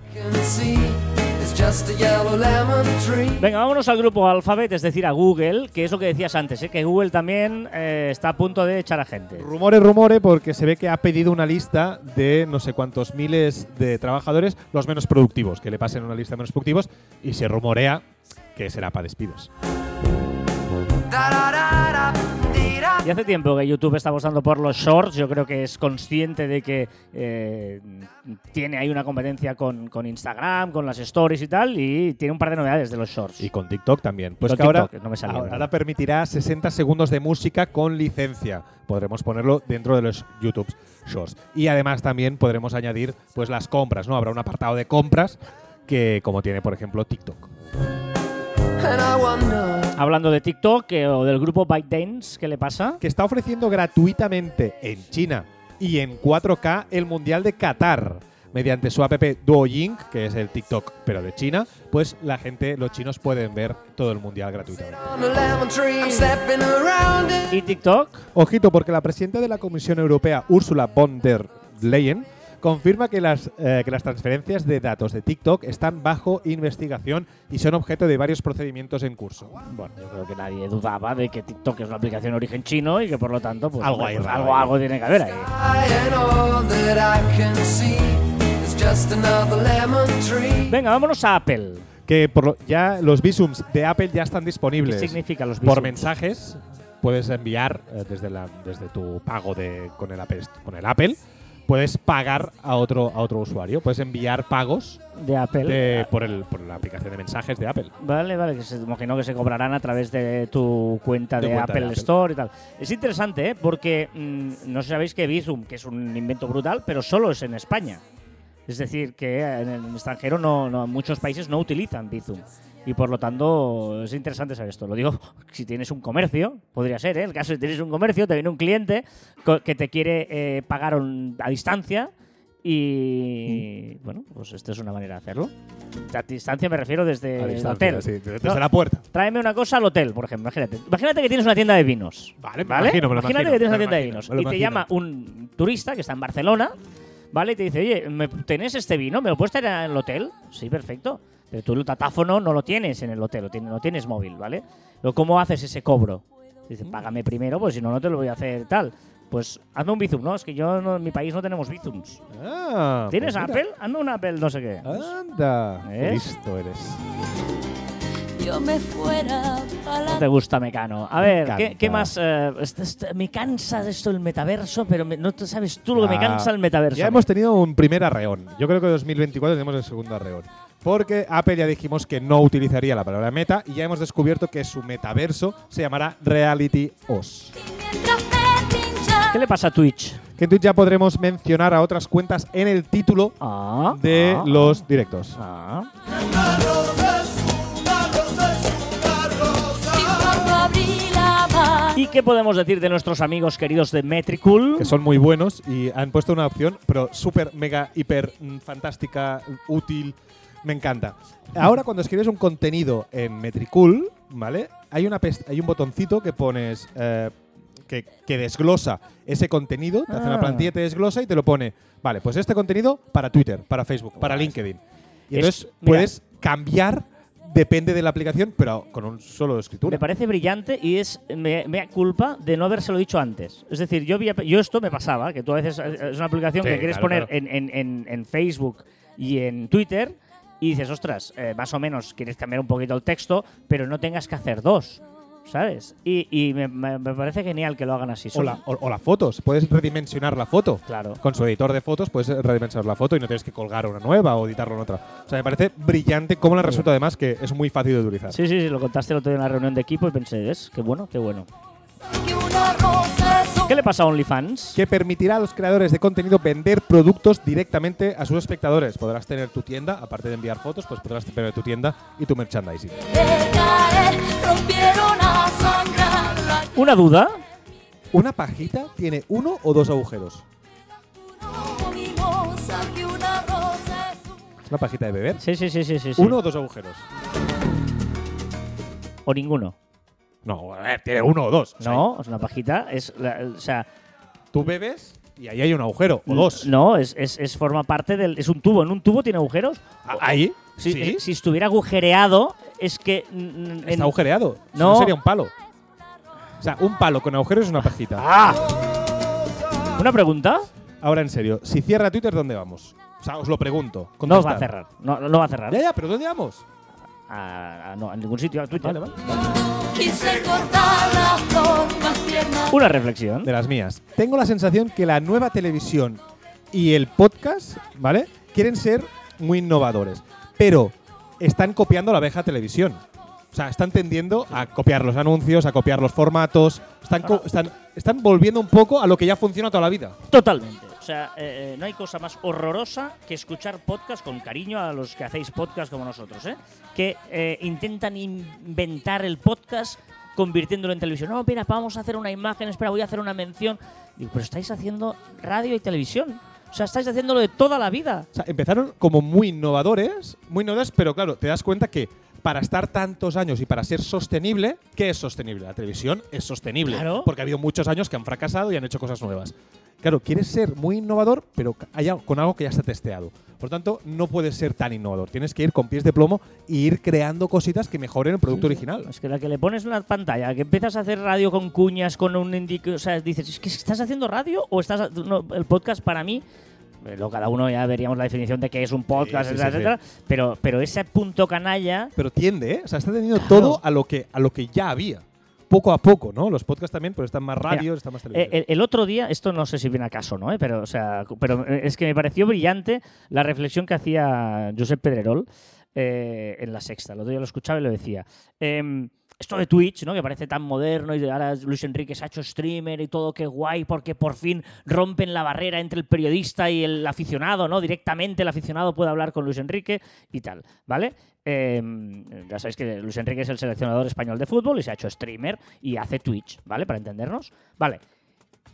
Can see there's It's just a yellow lemon tree. Venga, vámonos al grupo Alphabet, es decir, a Google, que es lo que decías antes, ¿eh? que Google también eh, está a punto de echar a gente. Rumores, rumores, porque se ve que ha pedido una lista de no sé cuántos miles de trabajadores, los menos productivos, que le pasen una lista de menos productivos, y se rumorea que será para despidos. Y hace tiempo que YouTube está apostando por los shorts. Yo creo que es consciente de que eh, tiene ahí una competencia con, con Instagram, con las stories y tal. Y tiene un par de novedades de los shorts. Y con TikTok también. Pues que ahora, no me salía, ahora ¿verdad? permitirá 60 segundos de música con licencia. Podremos ponerlo dentro de los YouTube Shorts. Y además también podremos añadir pues las compras, ¿no? Habrá un apartado de compras que como tiene por ejemplo TikTok. Hablando de TikTok eh, o del grupo ByteDance, ¿qué le pasa? Que está ofreciendo gratuitamente en China y en 4K el Mundial de Qatar. Mediante su app Douyin, que es el TikTok pero de China, pues la gente, los chinos pueden ver todo el Mundial gratuitamente. ¿Y TikTok? Ojito, porque la presidenta de la Comisión Europea, Ursula von der Leyen, confirma que las, eh, que las transferencias de datos de TikTok están bajo investigación y son objeto de varios procedimientos en curso. Bueno, yo creo que nadie dudaba de que TikTok es una aplicación de origen chino y que por lo tanto, pues, Algo hay pues, algo, algo tiene que haber ahí. Venga, vámonos a Apple. Que por lo- ya los visums de Apple ya están ¿Qué disponibles. significa los Por visums? mensajes puedes enviar eh, desde, la, desde tu pago de, con, el Apple, con el Apple, puedes pagar a otro, a otro usuario. Puedes enviar pagos de Apple. de- por, el, por la aplicación de mensajes de Apple. Vale, vale, que se imagino que se cobrarán a través de tu cuenta De de, cuenta de Apple Apple. Store y tal. Es interesante, ¿eh? porque mm, no sabéis que Bizum, que es un invento brutal, pero solo es en España. Es decir, que en el extranjero no, no- muchos países no utilizan Bizum. Y por lo tanto es interesante saber esto. Lo digo si tienes un comercio, podría ser, ¿eh? El caso que tienes un comercio, te viene un cliente que te quiere eh, pagar un- a distancia y bueno, pues esta es una manera de hacerlo. A distancia me refiero desde el hotel. sí, desde No, la puerta. Tráeme una cosa al hotel, por ejemplo. Imagínate. Imagínate que tienes una tienda de vinos. Vale, me ¿vale? imagino, me Imagínate imagino, que tienes me una tienda de vinos me y te llama un turista que está en Barcelona, ¿vale? Y te dice, oye, ¿me, ¿tenés este vino? ¿Me lo puedes traer en el hotel? Sí, perfecto. Pero tú el datáfono no lo tienes en el hotel, lo tienes, no tienes móvil, ¿vale? Pero ¿cómo haces ese cobro? Dice, págame primero, pues si no, no te lo voy a hacer tal. Pues hazme un Bizum, ¿no? Es que yo no- en mi país no tenemos Bizums. Ah, ¿Tienes pues. Apple? Hazme un Apple, no sé qué. Anda. ¿Ves? listo eres. Yo me fuera para No te gusta Mecano. A ver, ¿qué, más? eh, este- este- me cansa de esto el metaverso, pero me- no sabes tú lo que me cansa el metaverso. Ya hemos tenido un primer arreón. Yo creo que en 2024 tenemos el segundo arreón. Porque Apple ya dijimos que no utilizaría la palabra meta y ya hemos descubierto que su metaverso se llamará Reality OS. ¿Qué le pasa a Twitch? Que en Twitch ya podremos mencionar a otras cuentas en el título Ah, de ah, los directos. ah. Qué podemos decir de nuestros amigos queridos de Metricool? Que son muy buenos y han puesto una opción, pero súper, mega, hiper, mm, fantástica, útil. Me encanta. Ahora, cuando escribes un contenido en Metricool, ¿vale? Hay, una hay un botoncito que pones. eh, que, que desglosa ese contenido, te hace una Ah. plantilla, te desglosa y te lo pone. Vale, pues este contenido para Twitter, para Facebook, para. LinkedIn. Y Es- entonces puedes cambiar, depende de la aplicación, pero con un solo escritura. Me parece brillante y es me, me da culpa de no habérselo dicho antes. Es decir, yo, había- yo esto me pasaba, que tú a veces es una aplicación Sí, que quieres claro, poner claro. En- en- en Facebook y en Twitter y dices, ostras, eh, más o menos quieres cambiar un poquito el texto, pero no tengas que hacer dos, ¿sabes? Y, y me, me- me parece genial que lo hagan así. O, Son- la- o- o las fotos, puedes redimensionar la foto. Claro. Con su editor de fotos puedes redimensionar la foto y no tienes que colgar una nueva o editarlo en otra. O sea, me parece brillante cómo le resulta además que es muy fácil de utilizar. Sí, sí, sí, lo contaste el otro día en la reunión de equipo y pensé, ¿ves? Qué bueno, qué bueno. ¿Qué le pasa a OnlyFans? Que permitirá a los creadores de contenido vender productos directamente a sus espectadores. Podrás tener tu tienda, aparte de enviar fotos, pues podrás tener tu tienda y tu merchandising. Una duda. ¿Una pajita tiene uno o dos agujeros? una rosa es un ¿Es una pajita de beber? Sí, sí, sí, sí. sí. ¿Uno o dos agujeros? o ninguno. No, a ver, tiene uno o dos. O sea, No, es una pajita. Es la- o sea, tú bebes y ahí hay un agujero, o dos. No, es, es, es forma parte del. Es un tubo. ¿En un tubo tiene agujeros? Ah, Ahí, Si, sí, si estuviera agujereado, es que. mm, está agujereado. Si No. no sería un palo. O sea, un palo con agujeros es una pajita. ¡Ah! ¿Una pregunta? Ahora, en serio, si cierra Twitter, ¿dónde vamos? O sea, os lo pregunto. No va a Contestad. cerrar. No, no va a cerrar. Ya, ya, pero ¿dónde vamos? Ah, no, en ningún sitio. a Twitter. Vale, vale. Quise cortar la flor más tierna. Una reflexión. De las mías. Tengo la sensación que la nueva televisión y el podcast, ¿vale? Quieren ser muy innovadores, pero están copiando la vieja televisión. O sea, están tendiendo a copiar los anuncios, a copiar los formatos, están, co- están, están volviendo un poco a lo que ya funciona toda la vida. Totalmente. O sea, eh, eh, no hay cosa más horrorosa que escuchar podcast con cariño a los que hacéis podcast como nosotros, ¿eh? Que eh, intentan inventar el podcast convirtiéndolo en televisión. No, mira, vamos a hacer una imagen, espera, voy a hacer una mención. Digo, pero estáis haciendo radio y televisión. O sea, estáis haciéndolo de toda la vida. O sea, empezaron como muy innovadores, muy innovadores, pero claro, te das cuenta que para estar tantos años y para ser sostenible, ¿qué es sostenible? La televisión es sostenible. Claro. Porque ha habido muchos años que han fracasado y han hecho cosas nuevas. Claro, quieres ser muy innovador, pero haya- con algo que ya está testeado. Por tanto, no puedes ser tan innovador. Tienes que ir con pies de plomo y ir creando cositas que mejoren el producto original. Es que la que le pones en la pantalla, que empiezas a hacer radio con cuñas, con un indico, o sea, dices, ¿es que estás haciendo radio o estás no, el podcast para mí? Eh, Lo, cada uno ya veríamos la definición de qué es un podcast, Sí, sí, etcétera, sí, etcétera, Pero, pero ese punto canalla, Pero tiende, ¿eh? O sea, está teniendo Claro. todo a lo, que, a lo que ya había. Poco a poco, ¿no? Los podcasts también, pues están más radios, están más Eh, televisión. el, el otro día, esto no sé si viene a caso, ¿no? Eh, Pero, o sea, pero es que me pareció brillante la reflexión que hacía Josep Pedrerol eh, en la sexta. El otro día lo escuchaba y lo decía. Em, esto de Twitch, ¿no? Que parece tan moderno y ahora Luis Enrique se ha hecho streamer y todo, qué guay, porque por fin rompen la barrera entre el periodista y el aficionado, ¿no? Directamente el aficionado puede hablar con Luis Enrique y tal, ¿vale? Em, ya sabéis que Luis Enrique es el seleccionador español de fútbol y se ha hecho streamer y hace Twitch, ¿vale? Para entendernos. Vale.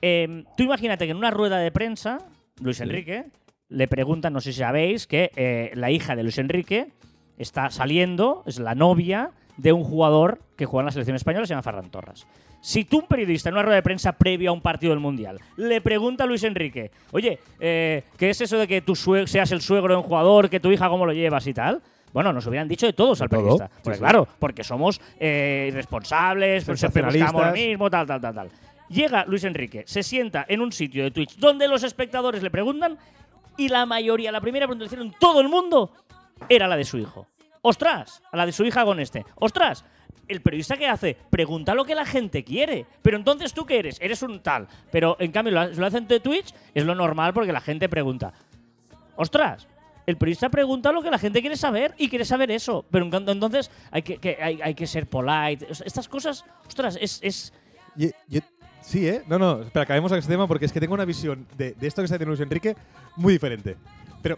Em, tú imagínate que en una rueda de prensa, Luis Enrique le preguntan, no sé si sabéis, que eh, la hija de Luis Enrique está saliendo, es la novia de un jugador que juega en la selección española, se llama Ferran Torres. Si tú, un periodista, en una rueda de prensa previa a un partido del Mundial, le pregunta a Luis Enrique, oye, eh, ¿qué es eso de que tú seas el suegro de un jugador, que tu hija cómo lo llevas y tal? Bueno, nos hubieran dicho de todos al todo, periodista. sí, Porque sí. claro, porque somos eh, irresponsables, Sensacionalistas. mismo, tal, tal, tal, tal. Llega Luis Enrique, se sienta en un sitio de Twitch donde los espectadores le preguntan y la mayoría, la primera pregunta que hicieron todo el mundo era la de su hijo. ¡Ostras! A la de su hija con este. ¡Ostras! El periodista que hace pregunta lo que la gente quiere. Pero entonces tú qué eres? Eres un tal. Pero en cambio lo, ha- lo hacen de Twitch, es lo normal porque la gente pregunta. ¡Ostras! El periodista pregunta lo que la gente quiere saber y quiere saber eso. Pero entonces hay que, ser polite. Estas cosas, ostras, es, es ye- sí, ¿eh? No, no, espera, acabemos a este tema porque es que tengo una visión de, de esto que está haciendo Luis Enrique muy diferente. Pero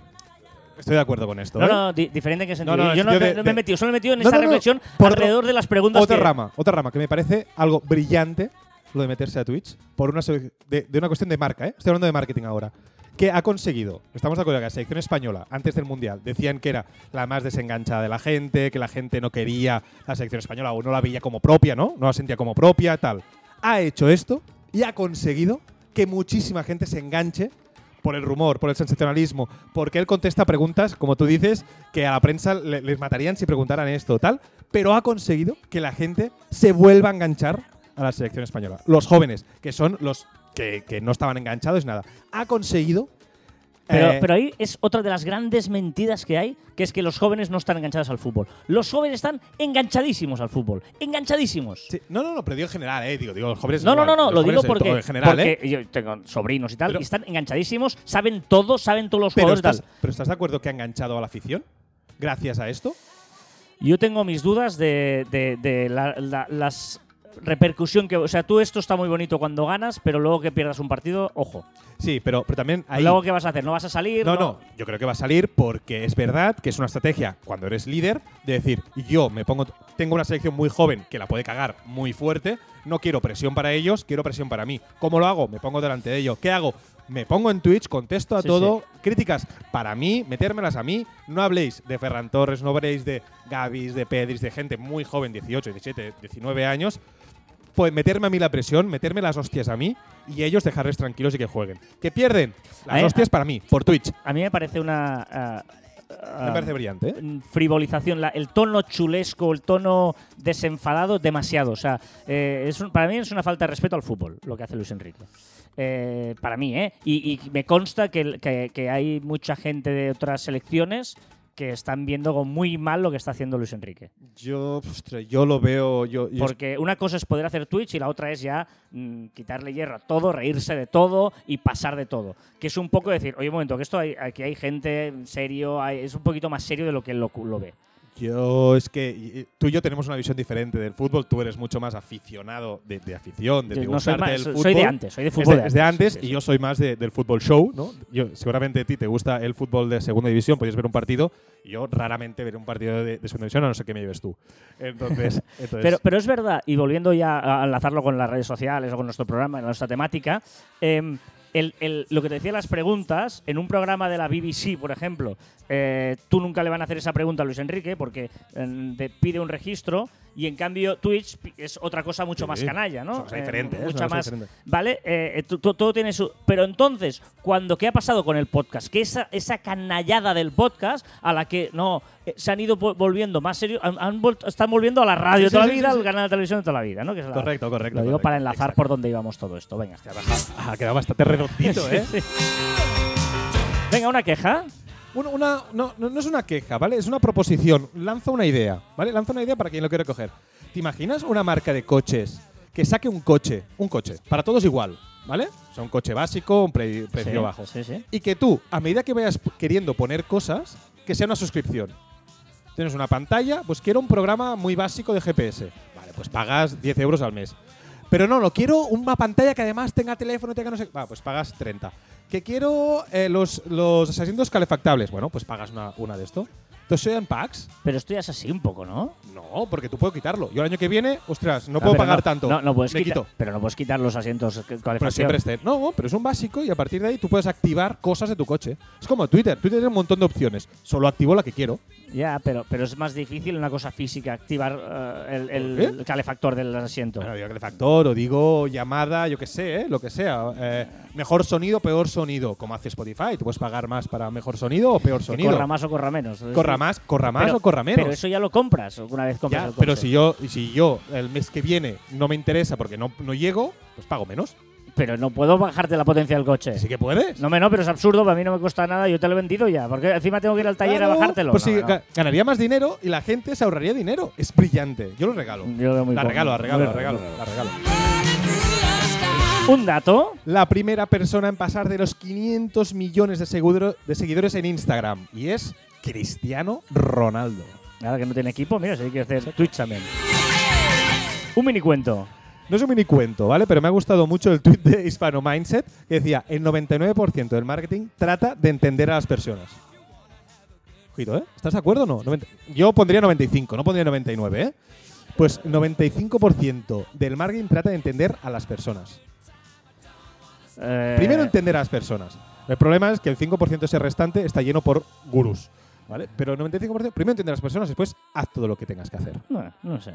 estoy de acuerdo con esto. No, ¿eh? no, di- diferente en qué sentido. No, no, Yo no, de- me he metido, solo me he metido en esa reflexión por alrededor de las preguntas Otra que- rama, otra rama, que me parece algo brillante lo de meterse a Twitch por una de, de una cuestión de marca, ¿eh? Estoy hablando de marketing ahora. Que ha conseguido, estamos de acuerdo que la selección española, antes del Mundial, decían que era la más desenganchada de la gente, que la gente no quería la selección española o no la veía como propia, ¿no? No la sentía como propia, tal. Ha hecho esto y ha conseguido que muchísima gente se enganche por el rumor, por el sensacionalismo, porque él contesta preguntas, como tú dices, que a la prensa le- les matarían si preguntaran esto tal, pero ha conseguido que la gente se vuelva a enganchar a la selección española. Los jóvenes, que son los que no estaban enganchados, nada. Ha conseguido... Pero, eh, pero ahí es otra de las grandes mentiras que hay, que es que los jóvenes no están enganchados al fútbol. Los jóvenes están enganchadísimos al fútbol. Enganchadísimos. sí, no, no, no, pero digo en general, eh, digo, digo los jóvenes. No, no, no, no, los lo jóvenes digo porque, todo en general, ¿eh? yo tengo sobrinos y tal, Pero- y están enganchadísimos, saben todo, saben todos los Pero jugadores y estás, tal. pero ¿estás de acuerdo que ha enganchado a la afición? Gracias a esto. Yo tengo mis dudas de, de- de la, la- las repercusión que... O sea, tú esto está muy bonito cuando ganas, pero luego que pierdas un partido, ojo. Sí, pero, pero también ahí. Luego, ¿qué vas a hacer? ¿No vas a salir? No, no, yo creo que va a salir porque es verdad que es una estrategia cuando eres líder de decir, yo me pongo, tengo una selección muy joven que la puede cagar muy fuerte, no quiero presión para ellos, quiero presión para mí. ¿Cómo lo hago? Me pongo delante de ellos. ¿Qué hago? Me pongo en Twitch, contesto a Sí, todo, críticas para mí, metérmelas a mí. No habléis de Ferran Torres, no habléis de Gavis, de Pedris, de gente muy joven, 18, 17, 19 años, pues, meterme a mí la presión, meterme las hostias a mí y ellos dejarles tranquilos y que jueguen. ¿Que pierden? Las hostias para mí, por Twitch. A mí me parece una. ah, ah, Me parece brillante, ¿eh? mm, frivolización, la- el tono chulesco, el tono desenfadado, demasiado. O sea, eh, es un- para mí es una falta de respeto al fútbol lo que hace Luis Enrique. Eh, para mí, ¿eh? Y, y me consta que, que- que hay mucha gente de otras selecciones que están viendo muy mal lo que está haciendo Luis Enrique. Yo, ostras, yo lo veo. Yo, yo- Porque una cosa es poder hacer Twitch y la otra es ya mm, quitarle hierro a todo, reírse de todo y pasar de todo. Que es un poco decir, oye, un momento, que esto hay, aquí hay gente en serio, hay- es un poquito más serio de lo que él lo, lo ve. Yo es que tú y yo tenemos una visión diferente del fútbol. Tú eres mucho más aficionado de, de afición, de, Yo no soy, más- del soy- fútbol. soy de antes, soy de Es fútbol. de, es de antes sí, sí, y yo soy más de- del fútbol show, ¿no? Yo, seguramente a ti te gusta el fútbol de segunda división, podéis ver un partido. Yo raramente veré un partido de, segunda división a no ser que me lleves tú. Entonces, entonces Pero, pero es verdad, y volviendo ya a enlazarlo con las redes sociales o con nuestro programa, en nuestra temática, em, el- lo que te decía las preguntas, en un programa de la BBC, por ejemplo, eh, tú nunca le van a hacer esa pregunta a Luis Enrique porque em, te pide un registro y en cambio Twitch es otra cosa mucho Sí, más canalla, ¿no? Es Eh, diferente, ¿eh? Mucha más, diferente. ¿Vale? Eh, eh, todo tiene su. Pero entonces, cuando ¿qué ha pasado con el podcast? Que esa, esa canallada del podcast a la que no eh, se han ido vo- volviendo más serios, han, han están volviendo a la radio de Sí, toda sí, la vida, al canal de televisión de toda la vida, ¿no? Que es la- Correcto, correcto. Lo digo correcto, para enlazar exacto. por donde íbamos todo esto. Venga. Ha quedado bastante redondito, ¿eh? Sí. Venga, una queja. Una, una- no, no, no es una queja, ¿vale? Es una proposición. Lanza una idea, ¿vale? Lanza una idea para quien lo quiera coger. ¿Te imaginas una marca de coches que saque un coche, un coche, para todos igual, ¿vale? O sea, un coche básico, un pre- precio Sí, bajo. Sí, sí. Y que tú, a medida que vayas queriendo poner cosas, que sea una suscripción. Tienes una pantalla, pues quiero un programa muy básico de GPS. Vale, pues pagas 10 euros al mes. Pero no, lo quiero una pantalla que además tenga teléfono, tenga no sé. Va, pues pagas 30. Que quiero eh, los, los asientos calefactables. Bueno, pues pagas una, una de esto. Entonces, ¿en packs? Pero esto ya es así un poco, ¿no? No, porque tú puedes quitarlo. Yo el año que viene, ostras, no Ah, puedo pagar no, tanto. No, no puedes Me quitar, quito. Pero no puedes quitar los asientos Pero siempre esté. No, pero es un básico y a partir de ahí tú puedes activar cosas de tu coche. Es como Twitter. Twitter tiene un montón de opciones. Solo activo la que quiero. Ya, pero, pero es más difícil una cosa física, activar eh, el, calefactor del asiento. Bueno, digo calefactor o digo llamada, yo qué sé, ¿eh? lo que sea. Eh, mejor sonido, peor sonido. Como hace Spotify. Tú puedes pagar más para mejor sonido o peor que sonido. corra más o corra menos. Corra más, corra más Pero- o corra menos. Pero eso ya lo compras una vez compras Ya, el coche. pero si yo, si yo el mes que viene no me interesa porque no, no llego, pues pago menos. Pero no puedo bajarte la potencia del coche. Sí que puedes. No, me, no, pero es absurdo, para mí no me cuesta nada, yo te lo he vendido ya. Porque encima tengo que ir al taller Claro, a bajártelo. Pues No, sí, no. ganaría más dinero y la gente se ahorraría dinero. Es brillante. Yo lo regalo. Yo lo veo muy La regalo, la regalo, la regalo, la regalo. Un dato. La primera persona en pasar de los 500 millones de, seguro- de seguidores en Instagram. Y es Cristiano Ronaldo. Nada, que no tiene equipo, mira, si hay que hacer Twitch también. Un mini cuento. No es un mini cuento, ¿vale? Pero me ha gustado mucho el tweet de Hispano Mindset que decía: el 99% del marketing trata de entender a las personas. Ojito, ¿eh? ¿Estás de acuerdo o no? 90 Yo pondría 95, no pondría 99, ¿eh? Pues 95% del marketing trata de entender a las personas. Eh, Primero entender a las personas. El problema es que el 5% ese restante está lleno por gurús, ¿vale? Pero el 95% primero entender a las personas, después haz todo lo que tengas que hacer. No, no sé.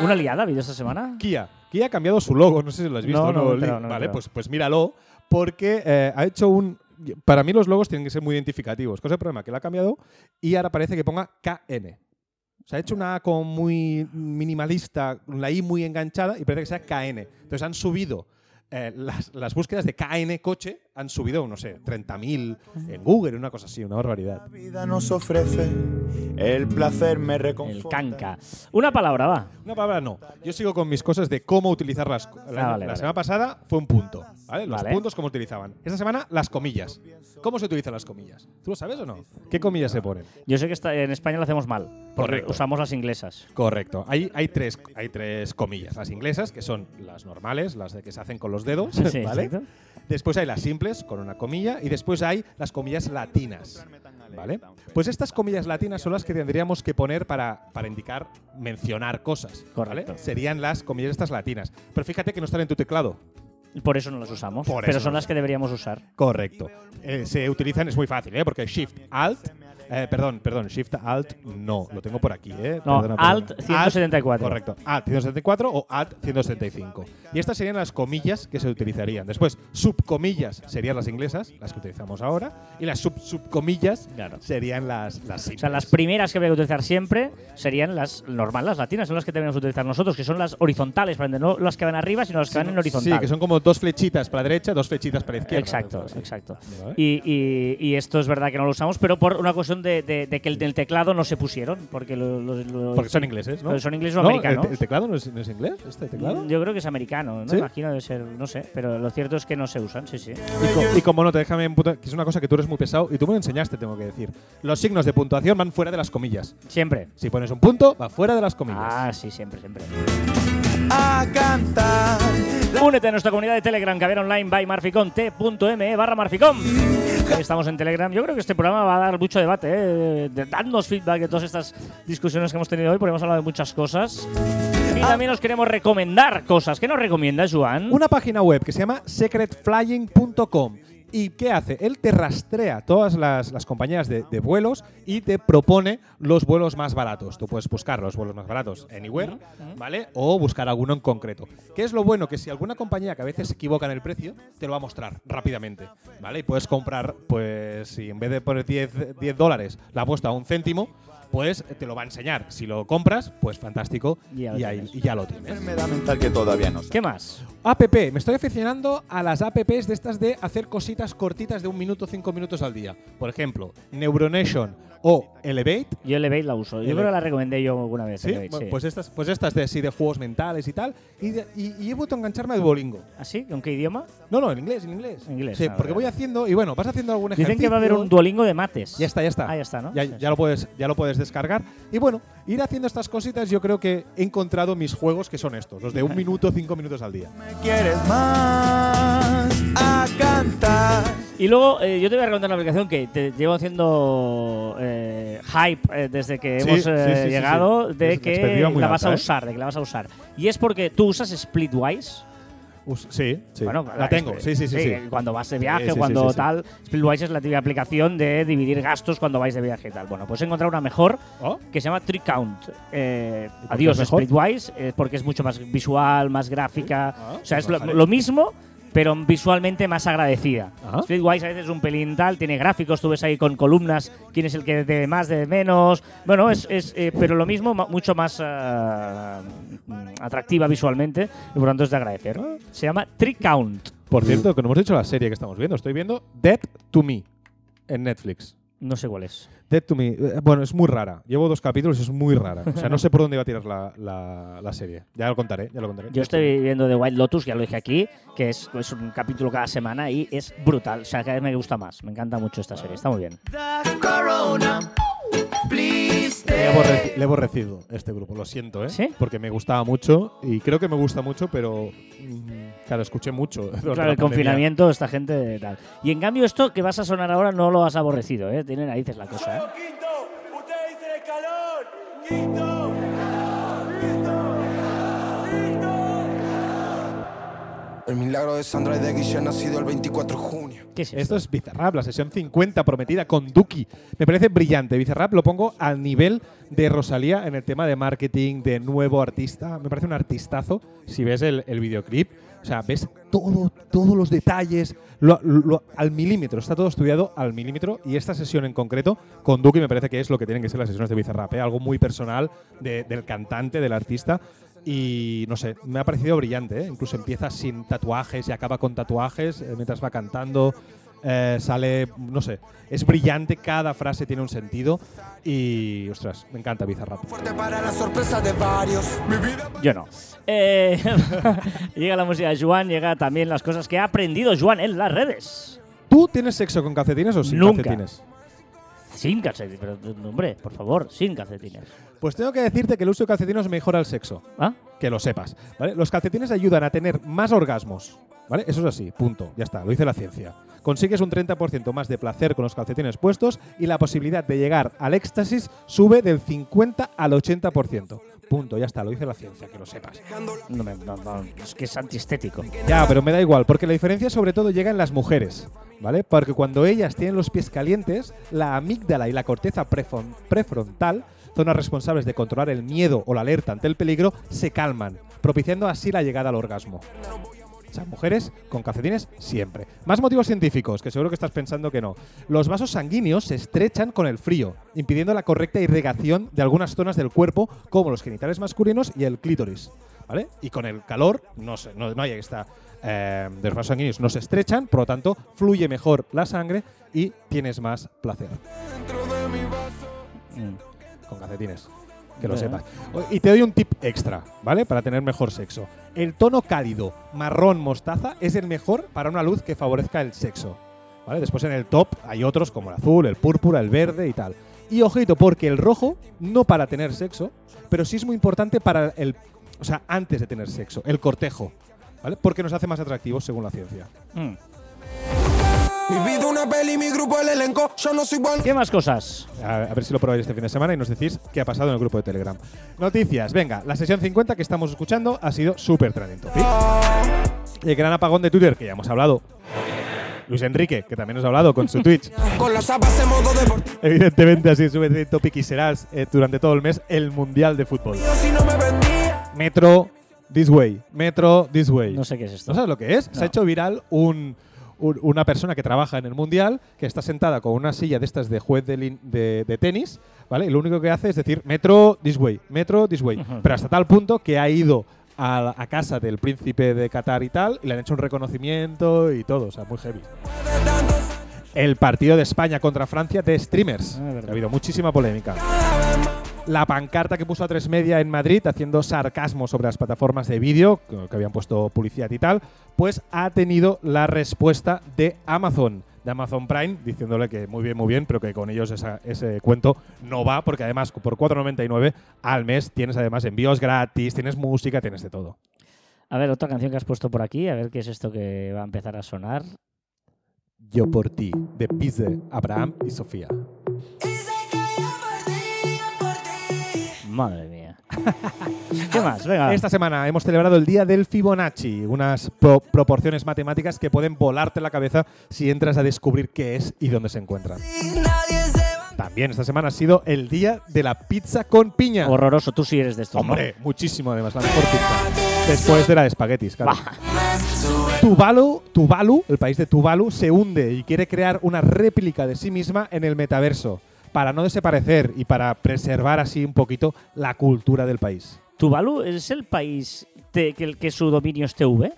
¿Una liada ha habido esta semana? Kia. Kia ha cambiado su logo, no sé si lo has visto. No, no, vale, pues, pues míralo, porque eh, ha hecho un... Para mí los logos tienen que ser muy identificativos. Cosa el problema, que lo ha cambiado y ahora parece que ponga KN. O sea, ha hecho una A como muy minimalista, la I muy enganchada y parece que sea KN. Entonces han subido eh, las, las búsquedas de KN coche, han subido, no sé, 30.000 en Google, una cosa así, una barbaridad. La vida nos ofrece, el placer me El reconforta. canca. Una palabra, va. Una palabra no. Yo sigo con mis cosas de cómo utilizar las. el Ah, año- vale, la vale. semana pasada fue un punto. ¿vale? Los Vale. puntos, cómo utilizaban. Esta semana, las comillas. ¿Cómo se utilizan las comillas? ¿Tú lo sabes o no? ¿Qué comillas se ponen? Yo sé que está- en España lo hacemos mal. Correcto. usamos las inglesas. Correcto. Hay, hay, tres, hay tres comillas. Las inglesas, que son las normales, las de que se hacen con los dedos. Sí, ¿vale? exacto. Después hay las simples, con una comilla. Y después hay las comillas latinas. ¿Vale? Pues estas comillas latinas son las que tendríamos que poner para, para indicar, mencionar cosas. ¿vale? Correcto. Serían las comillas estas latinas. Pero fíjate que no están en tu teclado. Por eso no las usamos. Por pero eso son no las que deberíamos usar. Correcto. Eh, se utilizan, es muy fácil, ¿eh? porque Shift Alt Eh, perdón, perdón, Shift Alt no, lo tengo por aquí, ¿eh? No, Perdona, Alt perdona. 174. correcto, Alt 174 o Alt 175. Y estas serían las comillas que se utilizarían. Después, subcomillas serían las inglesas, las que utilizamos ahora, y las sub subcomillas Claro. serían las las O sea, las primeras que habría que utilizar siempre serían las normales, las latinas, son las que debemos utilizar nosotros, que son las horizontales, para entender, no las que van arriba, sino las que van en horizontal. Sí, que son como dos flechitas para la derecha, dos flechitas para la izquierda. Exacto, exacto. Y, y- y esto es verdad que no lo usamos, pero por una cuestión de, de- de que el del teclado no se pusieron, porque, Porque son ingleses, ¿no? Son ingleses o No, americanos. ¿El, el teclado no es, no es inglés? ¿Este teclado? Yo creo que es americano, ¿no? ¿Sí? Imagino debe ser, no sé, pero lo cierto es que no se usan, sí, sí. Y, co- y como no, te déjame imputar- que es una cosa que tú eres muy pesado y tú me lo enseñaste, tengo que decir. Los signos de puntuación van fuera de las comillas. Siempre. Si pones un punto, va fuera de las comillas. Ah, sí, siempre, siempre. A cantar. Únete a nuestra comunidad de Telegram, Caber Online by Marficon, t.me barra Marficon. Ahí Estamos en Telegram. Yo creo que este programa va a dar mucho debate. ¿eh? Dadnos feedback de todas estas discusiones que hemos tenido hoy, porque hemos hablado de muchas cosas. Y también os queremos recomendar cosas. ¿Qué nos recomiendas, Joan? Una página web que se llama secretflying.com. ¿Y qué hace? Él te rastrea todas las, las compañías de, de vuelos y te propone los vuelos más baratos. Tú puedes buscar los vuelos más baratos anywhere, ¿vale? O buscar alguno en concreto. ¿Qué es lo bueno? Que si alguna compañía que a veces se equivoca en el precio, te lo va a mostrar rápidamente, ¿vale? Y puedes comprar, pues, si en vez de poner 10, 10 dólares, la ha puesto a un céntimo, pues te lo va a enseñar. Si lo compras, pues fantástico. Ya lo y, ahí- tienes. y ya lo tienes. Enfermedad mental que todavía no sé. ¿Qué más? App, me estoy aficionando a las apps de estas de hacer cositas cortitas de un minuto, cinco minutos al día. Por ejemplo, Neuronation o Elevate. Yo Elevate la uso. Yo Elevate. creo que la recomendé yo alguna vez. ¿Sí? Elevate, Bueno, sí. Pues estas, pues estas de sí, de juegos mentales y tal. Y, de- y- y he vuelto a engancharme a Duolingo. ¿Ah, sí? ¿Con qué idioma? No, no, en inglés, en inglés. En inglés, Sí, ah, porque vale, voy haciendo y bueno, vas haciendo algún ejercicio. Dicen que va a haber un Duolingo de mates. Ya está, ya está. Ah, ya está, ¿no? Ya, Sí, ya lo puedes, ya lo puedes descargar. Y bueno, ir haciendo estas cositas, yo creo que he encontrado mis juegos que son estos, los de un minuto, cinco minutos al día. Me quieres más a cantar. Y luego eh, yo te voy a recomendar una aplicación que te llevo haciendo eh, hype eh, desde que Sí, hemos sí, eh, sí, sí, llegado sí. de que la vas alta, a ¿eh? usar, de que la vas a usar. Y es porque tú usas Splitwise. Sí, sí. Bueno, la tengo. Sí, sí, sí. sí. Cuando vas de viaje, cuando tal. Splitwise es la típica aplicación de dividir gastos cuando vais de viaje y tal. Bueno, pues he encontrado una mejor Oh, que se llama Tree Count. Eh, adiós? Splitwise, eh, porque es mucho más visual, más gráfica. Ah, o sea, pues es lo mismo, pero visualmente más agradecida. Ajá. Splitwise a veces es un pelín tal, tiene gráficos, tú ves ahí con columnas, quién es el que debe más, debe menos. Bueno, es, es, eh, pero lo mismo, mucho más mm, atractiva visualmente y por tanto es de agradecer. Se llama Tree Count. Por cierto, que no hemos dicho la serie que estamos viendo. Estoy viendo Dead to Me en Netflix. No sé cuál es. Dead to Me. eh, Bueno, es muy rara. Llevo dos capítulos y es muy rara. O sea, no sé por dónde va a tirar la, la- la serie. Ya lo contaré, ya lo contaré. Yo estoy viendo The White Lotus, ya lo dije aquí, que es, es un capítulo cada semana y es brutal. O sea, cada vez me gusta más. Me encanta mucho esta serie. Está muy bien. Le he aborrecido este grupo, lo siento, ¿eh? ¿Sí? Porque me gustaba mucho y creo que me gusta mucho, pero. mm, claro, escuché mucho. Claro, la el pandemia. confinamiento, esta gente tal. Y en cambio, esto que vas a sonar ahora no lo has aborrecido, ¿eh? Tiene narices la cosa, ¿eh? Quinto, ustedes dicen el calor. Quinto. El milagro de Sandra y de Guille ha nacido el 24 de junio. ¿Qué es esto? Esto es Bizarrap, la sesión 50 prometida con Duki. Me parece brillante. Bizarrap lo pongo al nivel de Rosalía en el tema de marketing, de nuevo artista. Me parece un artistazo. Si ves el, el videoclip, o sea, ves todo, todos los detalles lo- lo- al milímetro. Está todo estudiado al milímetro. Y esta sesión en concreto con Duki me parece que es lo que tienen que ser las sesiones de Bizarrap. ¿eh? Algo muy personal de- del cantante, del artista. Y no sé, me ha parecido brillante. ¿eh? Incluso empieza sin tatuajes y acaba con tatuajes eh, mientras va cantando. Eh, sale, no sé, es brillante, cada frase tiene un sentido. Y, ostras, me encanta Bizarrap. Fuerte para la sorpresa de varios. Mi vida Yo no. Eh, llega la música de Juan, llega también las cosas que ha aprendido Juan en las redes. ¿Tú tienes sexo con calcetines o sin Nunca. calcetines? Sin calcetines, pero hombre, por favor, sin calcetines. Pues tengo que decirte que el uso de calcetines mejora el sexo. ¿Ah? Que lo sepas. ¿vale? Los calcetines ayudan a tener más orgasmos ¿Vale? Eso es así, punto. Ya está, lo dice la ciencia. Consigues un 30% más de placer con los calcetines puestos y la posibilidad de llegar al éxtasis sube del 50 al 80%. Punto, ya está, lo dice la ciencia, que lo sepas. No, me- no, no, es que es antiestético. Ya, pero me da igual, porque la diferencia sobre todo llega en las mujeres, ¿vale? Porque cuando ellas tienen los pies calientes, la amígdala y la corteza prefron- prefrontal, zonas responsables de controlar el miedo o la alerta ante el peligro, se calman, propiciando así la llegada al orgasmo. O sea, mujeres con calcetines siempre. Más motivos científicos, que seguro que estás pensando que no. Los vasos sanguíneos se estrechan con el frío, impidiendo la correcta irrigación de algunas zonas del cuerpo, como los genitales masculinos y el clítoris. ¿Vale? Y con el calor, no, se, no, no hay esta. eh, los vasos sanguíneos no se estrechan, por lo tanto, fluye mejor la sangre y tienes más placer. Mm. Con calcetines. Que lo sepas. Y te doy un tip extra, ¿vale? Para tener mejor sexo. El tono cálido marrón mostaza es el mejor para una luz que favorezca el sexo. ¿Vale? Después en el top hay otros como el azul, el púrpura, el verde y tal. Y ojito, porque el rojo no para tener sexo, pero sí es muy importante para el. O sea, antes de tener sexo, el cortejo. ¿Vale? Porque nos hace más atractivos según la ciencia. Mm. Mi vida una peli, mi grupo el elenco. Yo no soy bueno. ¿Qué más cosas? A, a ver si lo probáis este fin de semana y nos decís qué ha pasado en el grupo de Telegram. Noticias, venga, la sesión 50 que estamos escuchando ha sido súper trending. El gran apagón de Twitter, que ya hemos hablado. Luis Enrique, que también nos ha hablado con su Twitch. Con las zapas en modo deportivo. Evidentemente súper trending topic y serás eh, durante todo el mes el Mundial de Fútbol. Si no me vendía. Metro This Way. Metro This Way. No sé qué es esto. ¿No sabes lo que es? Se ha hecho viral un, un- una persona que trabaja en el mundial que está sentada con una silla de estas de juez de, lin- de- de tenis, ¿vale? Y lo único que hace es decir Metro this way, Metro this way. Pero hasta tal punto que ha ido a, casa del príncipe de Qatar y tal, y le han hecho un reconocimiento y todo, o sea, muy heavy. El partido de España contra Francia de streamers. Ah, ha habido muchísima polémica. La pancarta que puso a tres media en Madrid haciendo sarcasmo sobre las plataformas de vídeo, que habían puesto publicidad y tal, pues ha tenido la respuesta de Amazon, de Amazon Prime, diciéndole que muy bien, muy bien, pero que con ellos esa- ese cuento no va, porque además por 4,99 al mes tienes además envíos gratis, tienes música, tienes de todo. A ver, otra canción que has puesto por aquí, a ver qué es esto que va a empezar a sonar. Yo por ti, de Pise, Abraham y Sofía. Madre mía. ¿Qué más? Venga. Esta semana hemos celebrado el Día del Fibonacci, unas pro- proporciones matemáticas que pueden volarte la cabeza si entras a descubrir qué es y dónde se encuentran. También esta semana ha sido el Día de la Pizza con piña. Horroroso, tú sí eres de estos. ¿no? Hombre, muchísimo además, la mejor pizza. Después de la de espaguetis, claro. Tuvalu, Tuvalu, el país de Tuvalu, se hunde y quiere crear una réplica de sí misma en el metaverso para no desaparecer y para preservar así un poquito la cultura del país. ¿Tuvalu es el país que, que su dominio es TV?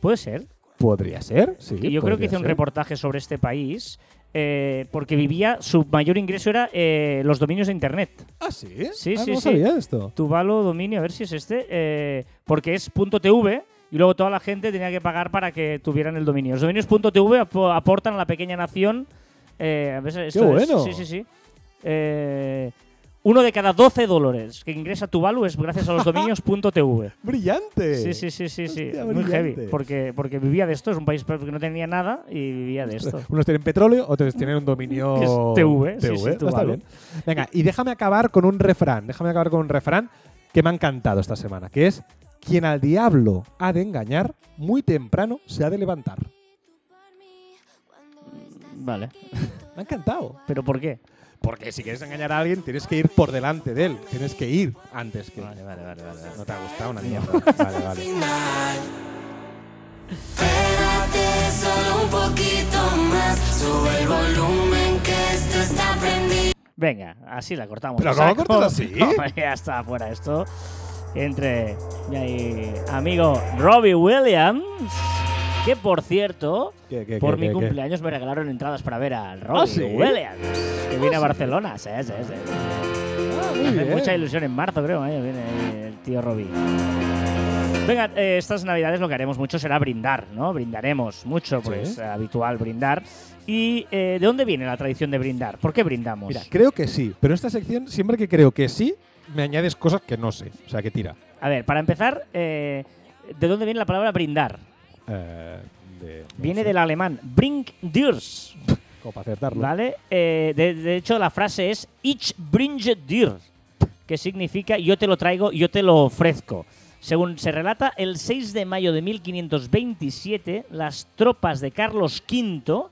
¿Puede ser? Podría ser, sí. Que yo creo que hice un reportaje sobre este país eh, porque vivía, su mayor ingreso era eh, los dominios de Internet. Ah, sí. Sí, Ah, sí, no sí. sabía esto. Tuvalu dominio, a ver si es este, eh, porque es .tv y luego toda la gente tenía que pagar para que tuvieran el dominio. Los dominios .tv apo- aportan a la pequeña nación. Eh, esto es- bueno! sí, sí, sí. Eh, uno de cada 12 dólares que ingresa Tuvalu es gracias a los dominios .tv. ¡Brillante! Sí, sí, sí, sí, sí. Hostia, Muy heavy. Porque, porque vivía de esto, es un país que no tenía nada y vivía de esto. Unos tienen petróleo, otros tienen un dominio Que es TV, sí, sí, Está bien. Venga, y déjame acabar con un refrán. Déjame acabar con un refrán que me ha encantado esta semana, que es quien al diablo ha de engañar, muy temprano se ha de levantar. Vale. Me ha encantado. ¿Pero por qué? Porque si quieres engañar a alguien, tienes que ir por delante de él. Tienes que ir antes que. Vale, vale, vale. vale. No te ha gustado una mierda. vale, vale. Pégate solo un poquito más. Sube el volumen que esto está prendido. Venga, así la cortamos. ¿Pero cómo cortas así? Ya está fuera esto. Entre mi amigo Robbie Williams, que por cierto, ¿Qué, qué, por qué, mi cumpleaños me regalaron entradas para ver a Robbie ¿Ah, sí? Williams, que viene a Barcelona. Sí, sí, sí. Ah, muy Me hace bien. mucha ilusión en marzo, creo, ¿eh? viene el tío Robbie. Venga, eh, estas navidades lo que haremos mucho será brindar, ¿no? Brindaremos mucho, porque Sí. es habitual brindar. ¿Y eh, de dónde viene la tradición de brindar? ¿Por qué brindamos? Mira, creo que sí, pero en esta sección, siempre que creo que sí, me añades cosas que no sé. O sea, que tira. A ver, para empezar, eh, ¿de dónde viene la palabra brindar? Eh, de, no Viene sé, del alemán Bring Dirs, para acertarlo. ¿vale? Eh, de, de hecho, la frase es Ich bringe dir, que significa yo te lo traigo, yo te lo ofrezco. Según se relata, el 6 de mayo de 1527, las tropas de Carlos V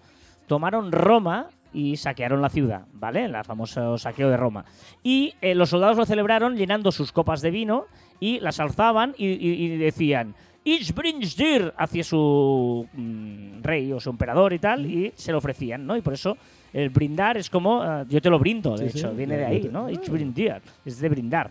tomaron Roma y saquearon la ciudad, ¿vale? El famoso saqueo de Roma. Y eh, los soldados lo celebraron llenando sus copas de vino y las alzaban y, y- y decían Ich bringe dir hacia su mm, rey o su emperador y tal, y se lo ofrecían, ¿no? Y por eso el brindar es como eh, yo te lo brindo, de Sí, hecho, sí, viene de ahí, te- ¿no? Ich bring dir, es de brindar.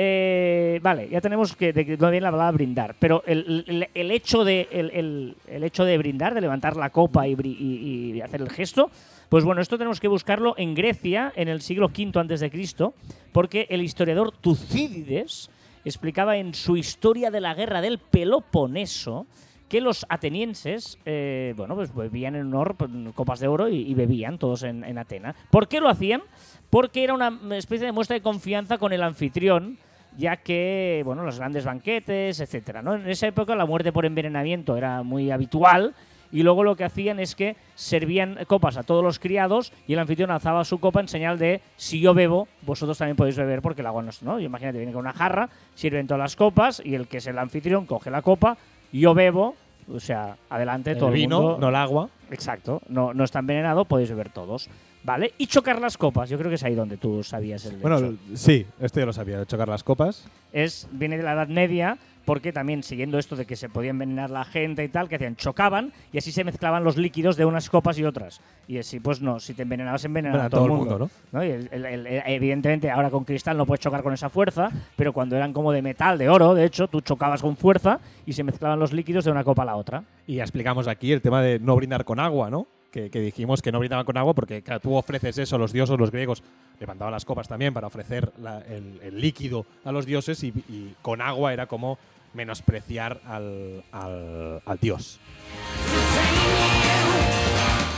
Eh, vale, ya tenemos que de no viene la palabra brindar, pero el, el- el hecho de el, el- hecho de brindar, de levantar la copa y, y- y hacer el gesto, pues bueno, esto tenemos que buscarlo en Grecia en el siglo V antes de Cristo, porque el historiador Tucídides explicaba en su historia de la guerra del Peloponeso que los atenienses, eh, bueno, pues bebían en honor pues, copas de oro y, bebían todos en, en Atena. ¿Por qué lo hacían? Porque era una especie de muestra de confianza con el anfitrión, ya que, bueno, los grandes banquetes, etcétera, ¿no? En esa época la muerte por envenenamiento era muy habitual y luego lo que hacían es que servían copas a todos los criados y el anfitrión alzaba su copa en señal de si yo bebo, vosotros también podéis beber porque el agua no es, ¿no? Imagínate, viene con una jarra, sirven todas las copas y el que es el anfitrión coge la copa, yo bebo, o sea, adelante todo el el vino, mundo. no el agua. Exacto, no, no está envenenado, podéis beber todos. ¿Vale? Y chocar las copas, yo creo que es ahí donde tú sabías el Bueno, hecho. sí, esto ya lo sabía, chocar las copas. es viene de la Edad Media, porque también siguiendo esto de que se podía envenenar la gente y tal, que hacían, chocaban y así se mezclaban los líquidos de unas copas y otras. Y así, pues no, si te envenenabas, envenenaba a todo, el mundo. ¿no? Y el- el- el- evidentemente, ahora con cristal no puedes chocar con esa fuerza, pero cuando eran como de metal, de oro, de hecho, tú chocabas con fuerza y se mezclaban los líquidos de una copa a la otra. Y ya explicamos aquí el tema de no brindar con agua, ¿no? Que, que dijimos que no brindaban con agua porque claro, tú ofreces eso, los dioses, los griegos levantaban las copas también para ofrecer la- el, el líquido a los dioses y, y con agua era como menospreciar al, al- al dios.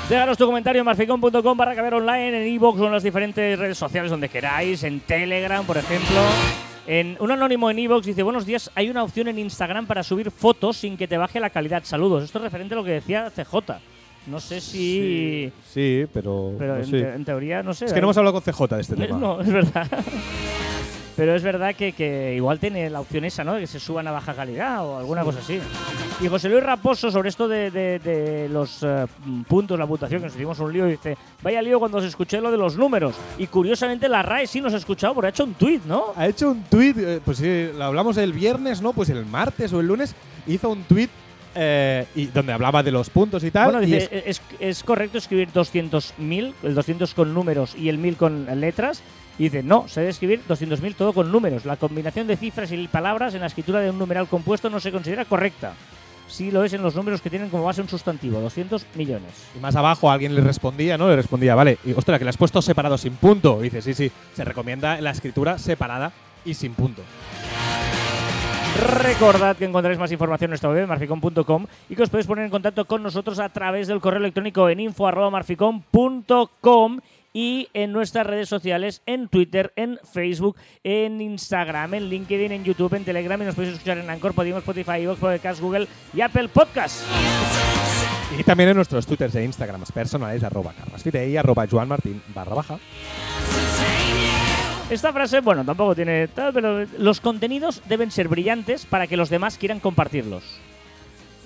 Déjanos tu comentario en marficón.com barra caber online, en iVoox o en las diferentes redes sociales donde queráis, en Telegram, por ejemplo. En, un anónimo en iVoox dice, buenos días, hay una opción en Instagram para subir fotos sin que te baje la calidad. Saludos. Esto es referente a lo que decía CJ. No sé si... Sí, pero. Pero no en, te- en teoría, no sé. Es que no hemos hablado con CJ de este Eh, tema. No, es verdad. Pero es verdad que, que igual tiene la opción esa, ¿no? De que se suban a baja calidad o alguna cosa así. Y José Luis Raposo, sobre esto de, de- de los eh, puntos, la puntuación, que nos hicimos un lío, dice: Vaya lío cuando os escuché lo de los números. Y curiosamente la RAE sí nos ha escuchado, porque ha hecho un tuit, ¿no? Ha hecho un tuit, eh, pues sí, lo hablamos el viernes, ¿no? Pues el martes o el lunes hizo un tuit eh, y donde hablaba de los puntos y tal. Bueno, y dice: es- es, es correcto escribir 200.000, el 200 con números y el 1000 con letras. Y dice, no, se debe escribir 200.000 todo con números. La combinación de cifras y palabras en la escritura de un numeral compuesto no se considera correcta. Sí lo es en los números que tienen como base un sustantivo, 200 millones. y más abajo alguien le respondía, ¿no? Le respondía, vale, y ostras, que le has puesto separado sin punto. Y dice, sí, sí, se recomienda la escritura separada y sin punto. Recordad que encontraréis más información en nuestra web, marficom.com, y que os podéis poner en contacto con nosotros a través del correo electrónico en info.marficom.com y en nuestras redes sociales, en Twitter, en Facebook, en Instagram, en LinkedIn, en YouTube, en Telegram, y nos podéis escuchar en Anchor, Podimo, Spotify, Evox, Podcast, Google y Apple Podcast. Y también en nuestros twitters e instagrams personales, arroba carlasfite y arroba joanmartin barra baja. Esta frase, bueno, tampoco tiene tal, pero los contenidos deben ser brillantes para que los demás quieran compartirlos,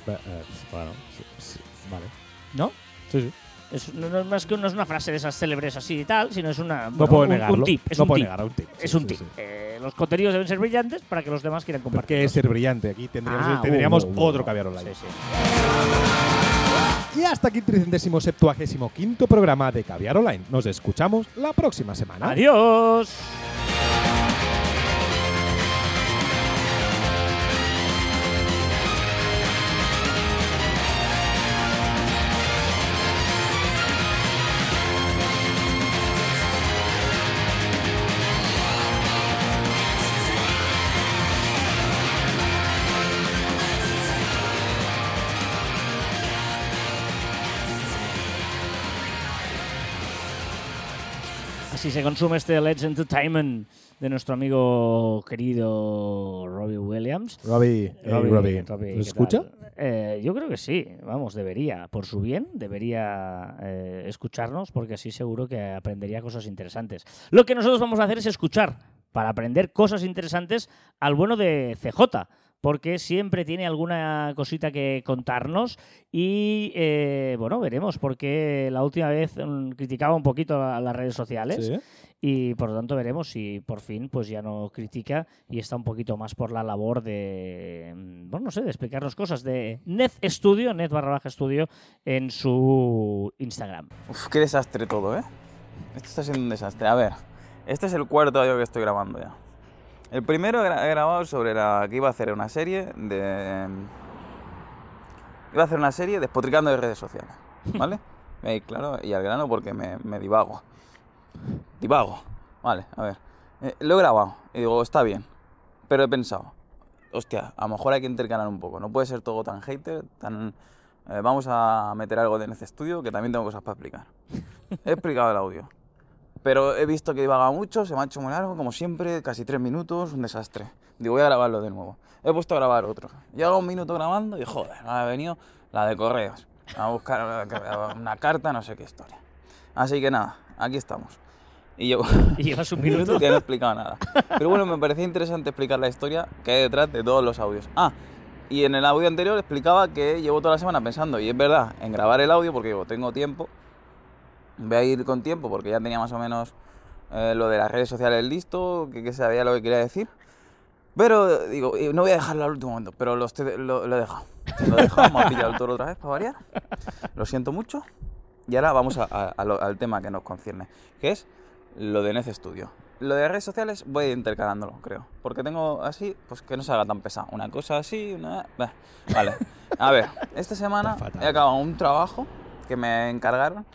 Eh, eh, bueno, sí, sí, vale. ¿no? Sí, sí. Es, no, es más que no es una frase de esas célebres así y tal, sino es una No bueno, puedo un, negarlo. un tip. Es no un puedo tip. negar un tip. Es un sí, tip. sí. Eh, los contenidos deben ser brillantes para que los demás quieran ¿Por compartir. qué ser brillante? Aquí tendríamos, Ah, tendríamos uh, uh, otro uh. caviar online. Y hasta aquí el 375 quinto programa de Caviar Online. Nos escuchamos la próxima semana. Adiós. Así se consume este Let's Entertainment de nuestro amigo querido Robbie Williams. Robbie, hey, Robbie, Robbie, Robbie, ¿nos ¿qué escucha? Eh, yo creo que sí, vamos, debería, por su bien, debería eh, escucharnos porque así seguro que aprendería cosas interesantes. Lo que nosotros vamos a hacer es escuchar para aprender cosas interesantes al bueno de CJ. Porque siempre tiene alguna cosita que contarnos y eh, bueno, veremos, porque la última vez mm, criticaba un poquito a las redes sociales Sí. y por lo tanto veremos si por fin pues ya no critica y está un poquito más por la labor de, mm, bueno, no sé, de explicarnos cosas de Net Studio, Net barra baja Studio en su Instagram. Uf, qué desastre todo, ¿eh? Esto está siendo un desastre. A ver, este es el cuarto audio que estoy grabando ya. El primero he grabado sobre la que iba a hacer una serie de... Iba a hacer una serie despotricando de redes sociales, ¿vale? Eh, claro, y al grano porque me, me divago. Divago. Vale, a ver. Eh, lo he grabado y digo, está bien. Pero he pensado, hostia, a lo mejor hay que intercalar un poco. No puede ser todo tan hater, tan... eh, vamos a meter algo de Nece Studio, que también tengo cosas para explicar. He explicado el audio. Pero he visto que divagaba mucho, se me ha hecho muy largo, como siempre, casi tres minutos, un desastre. Digo, voy a grabarlo de nuevo. He puesto a grabar otro. Llevo un minuto grabando y joder, me ha venido la de correos. A buscar una carta, no sé qué historia. Así que nada, aquí estamos. Y llevo Y llevas un minuto que no he explicado nada. Pero bueno, me parecía interesante explicar la historia que hay detrás de todos los audios. Ah, y en el audio anterior explicaba que llevo toda la semana pensando, y es verdad, en grabar el audio porque digo, tengo tiempo. Voy a ir con tiempo porque ya tenía más o menos eh, lo de las redes sociales listo, que, que sabía lo que quería decir. Pero digo, no voy a dejarlo al último momento, pero lo, estoy- lo- lo he dejado. Lo he dejado, me ha pillado el toro otra vez para variar. Lo siento mucho. Y ahora vamos a- a- a lo- al tema que nos concierne, que es lo de Nece Studio. Lo de redes sociales voy intercalándolo, creo. Porque tengo así, pues que no se haga tan pesado. Una cosa así, una... Vale. A ver, esta semana he acabado un trabajo que me encargaron,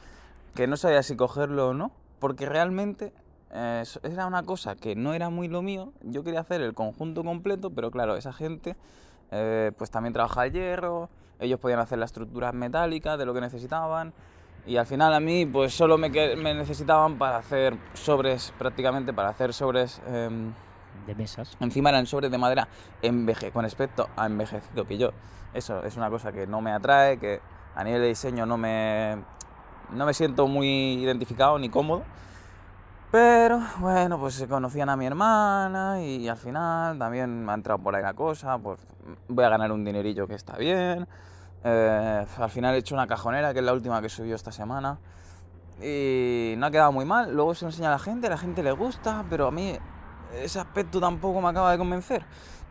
que no sabía si cogerlo o no, porque realmente eh, era una cosa que no era muy lo mío. Yo quería hacer el conjunto completo, pero claro, esa gente eh, pues también trabaja el hierro, ellos podían hacer las estructuras metálicas de lo que necesitaban. Y al final a mí pues solo me, me necesitaban para hacer sobres, prácticamente para hacer sobres, em, De mesas. encima eran sobres de madera enveje con aspecto a envejecido, que yo, eso es una cosa que no me atrae, que a nivel de diseño no me, no me siento muy identificado ni cómodo. Pero bueno, pues se conocían a mi hermana y al final también me ha entrado por ahí la cosa, pues voy a ganar un dinerillo que está bien. Eh, al final he hecho una cajonera, que es la última que subió esta semana. Y no ha quedado muy mal. Luego se lo enseña a la gente, a la gente le gusta, pero a mí ese aspecto tampoco me acaba de convencer.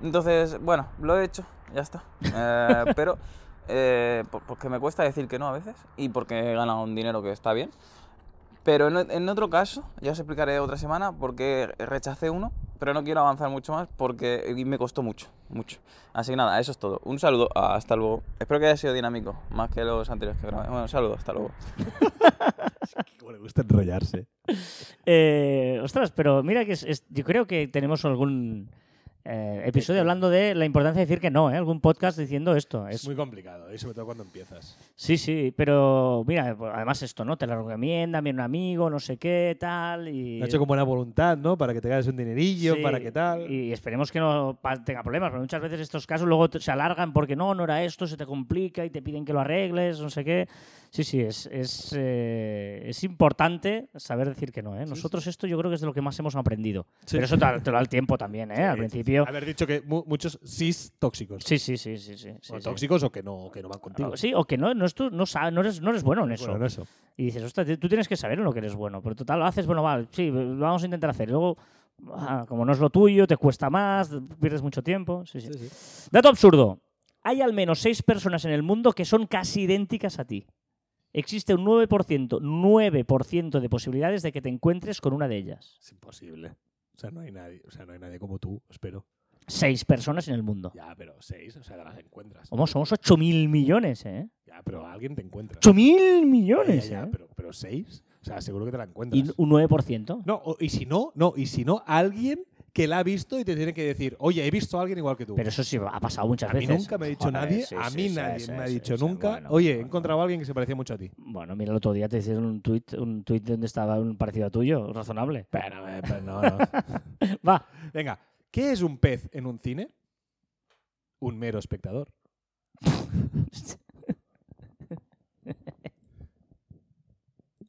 Entonces, bueno, lo he hecho, ya está. Eh, pero eh, por- porque me cuesta decir que no a veces y porque he ganado un dinero que está bien. Pero en, en otro caso, ya os explicaré otra semana por qué rechacé uno, pero no quiero avanzar mucho más porque y me costó mucho, mucho. Así que nada, eso es todo. Un saludo, hasta luego. Espero que haya sido dinámico, más que los anteriores que grabé. Bueno, un saludo, hasta luego. Como le gusta enrollarse. Eh, ostras, pero mira que es- es- yo creo que tenemos algún eh, episodio hablando de la importancia de decir que no, ¿eh? algún podcast diciendo esto. Es Es, muy complicado, y sobre todo cuando empiezas. Sí, sí, pero mira, pues, además esto, ¿no? Te lo recomienda, viene un amigo, no sé qué, tal. Y... Lo ha hecho con buena voluntad, ¿no? Para que te ganes un dinerillo, Sí, para que tal. Y esperemos que no tenga problemas, porque muchas veces estos casos luego se alargan porque no, no era esto, se te complica y te piden que lo arregles, no sé qué. Sí, sí, es, es, eh, es importante saber decir que no. ¿eh? Nosotros esto yo creo que es de lo que más hemos aprendido. Sí. Pero eso te, te lo da el tiempo también, ¿eh? Al principio. Haber dicho que mu- muchos cis tóxicos. Sí, sí, sí, sí. sí, O tóxicos o que no, que no van contigo. O- Sí, o que no, no, es tu- no, sa- no eres, no eres bueno en eso. Bueno, en eso. Y dices, ostras, tú tienes que saber en lo que eres bueno. Pero total, lo haces, bueno, vale, sí, lo vamos a intentar hacer. Luego, ah, como no es lo tuyo, te cuesta más, pierdes mucho tiempo. Sí. Sí, sí. Dato absurdo. Hay al menos seis personas en el mundo que son casi idénticas a ti. Existe un 9%, 9% de posibilidades de que te encuentres con una de ellas. Es imposible. O sea, no hay nadie, o sea, no hay nadie como tú, espero. Seis personas en el mundo. Ya, pero seis, o sea, las encuentras. Somos, somos 8.000 millones, ¿eh? Ya, pero alguien te encuentras. ¡8.000 Ya, millones! ya, ¿eh? pero, pero seis, o sea, seguro que te la encuentras. Y un 9%. No, o- y si no, no, y si no, alguien que la ha visto y te tiene que decir, oye, he visto a alguien igual que tú. Pero eso sí ha pasado muchas a mí veces. nunca me ha dicho Joder, nadie, sí, a mí sí, nadie sí, me ha dicho nunca, bueno, oye, he bueno. encontrado a alguien que se parecía mucho a ti. Bueno, mira, el otro día te hicieron un tuit, un tuit donde estaba un parecido a tuyo, razonable. Pero, eh, pero no, no. Va. Venga, ¿qué es un pez en un cine? Un mero espectador.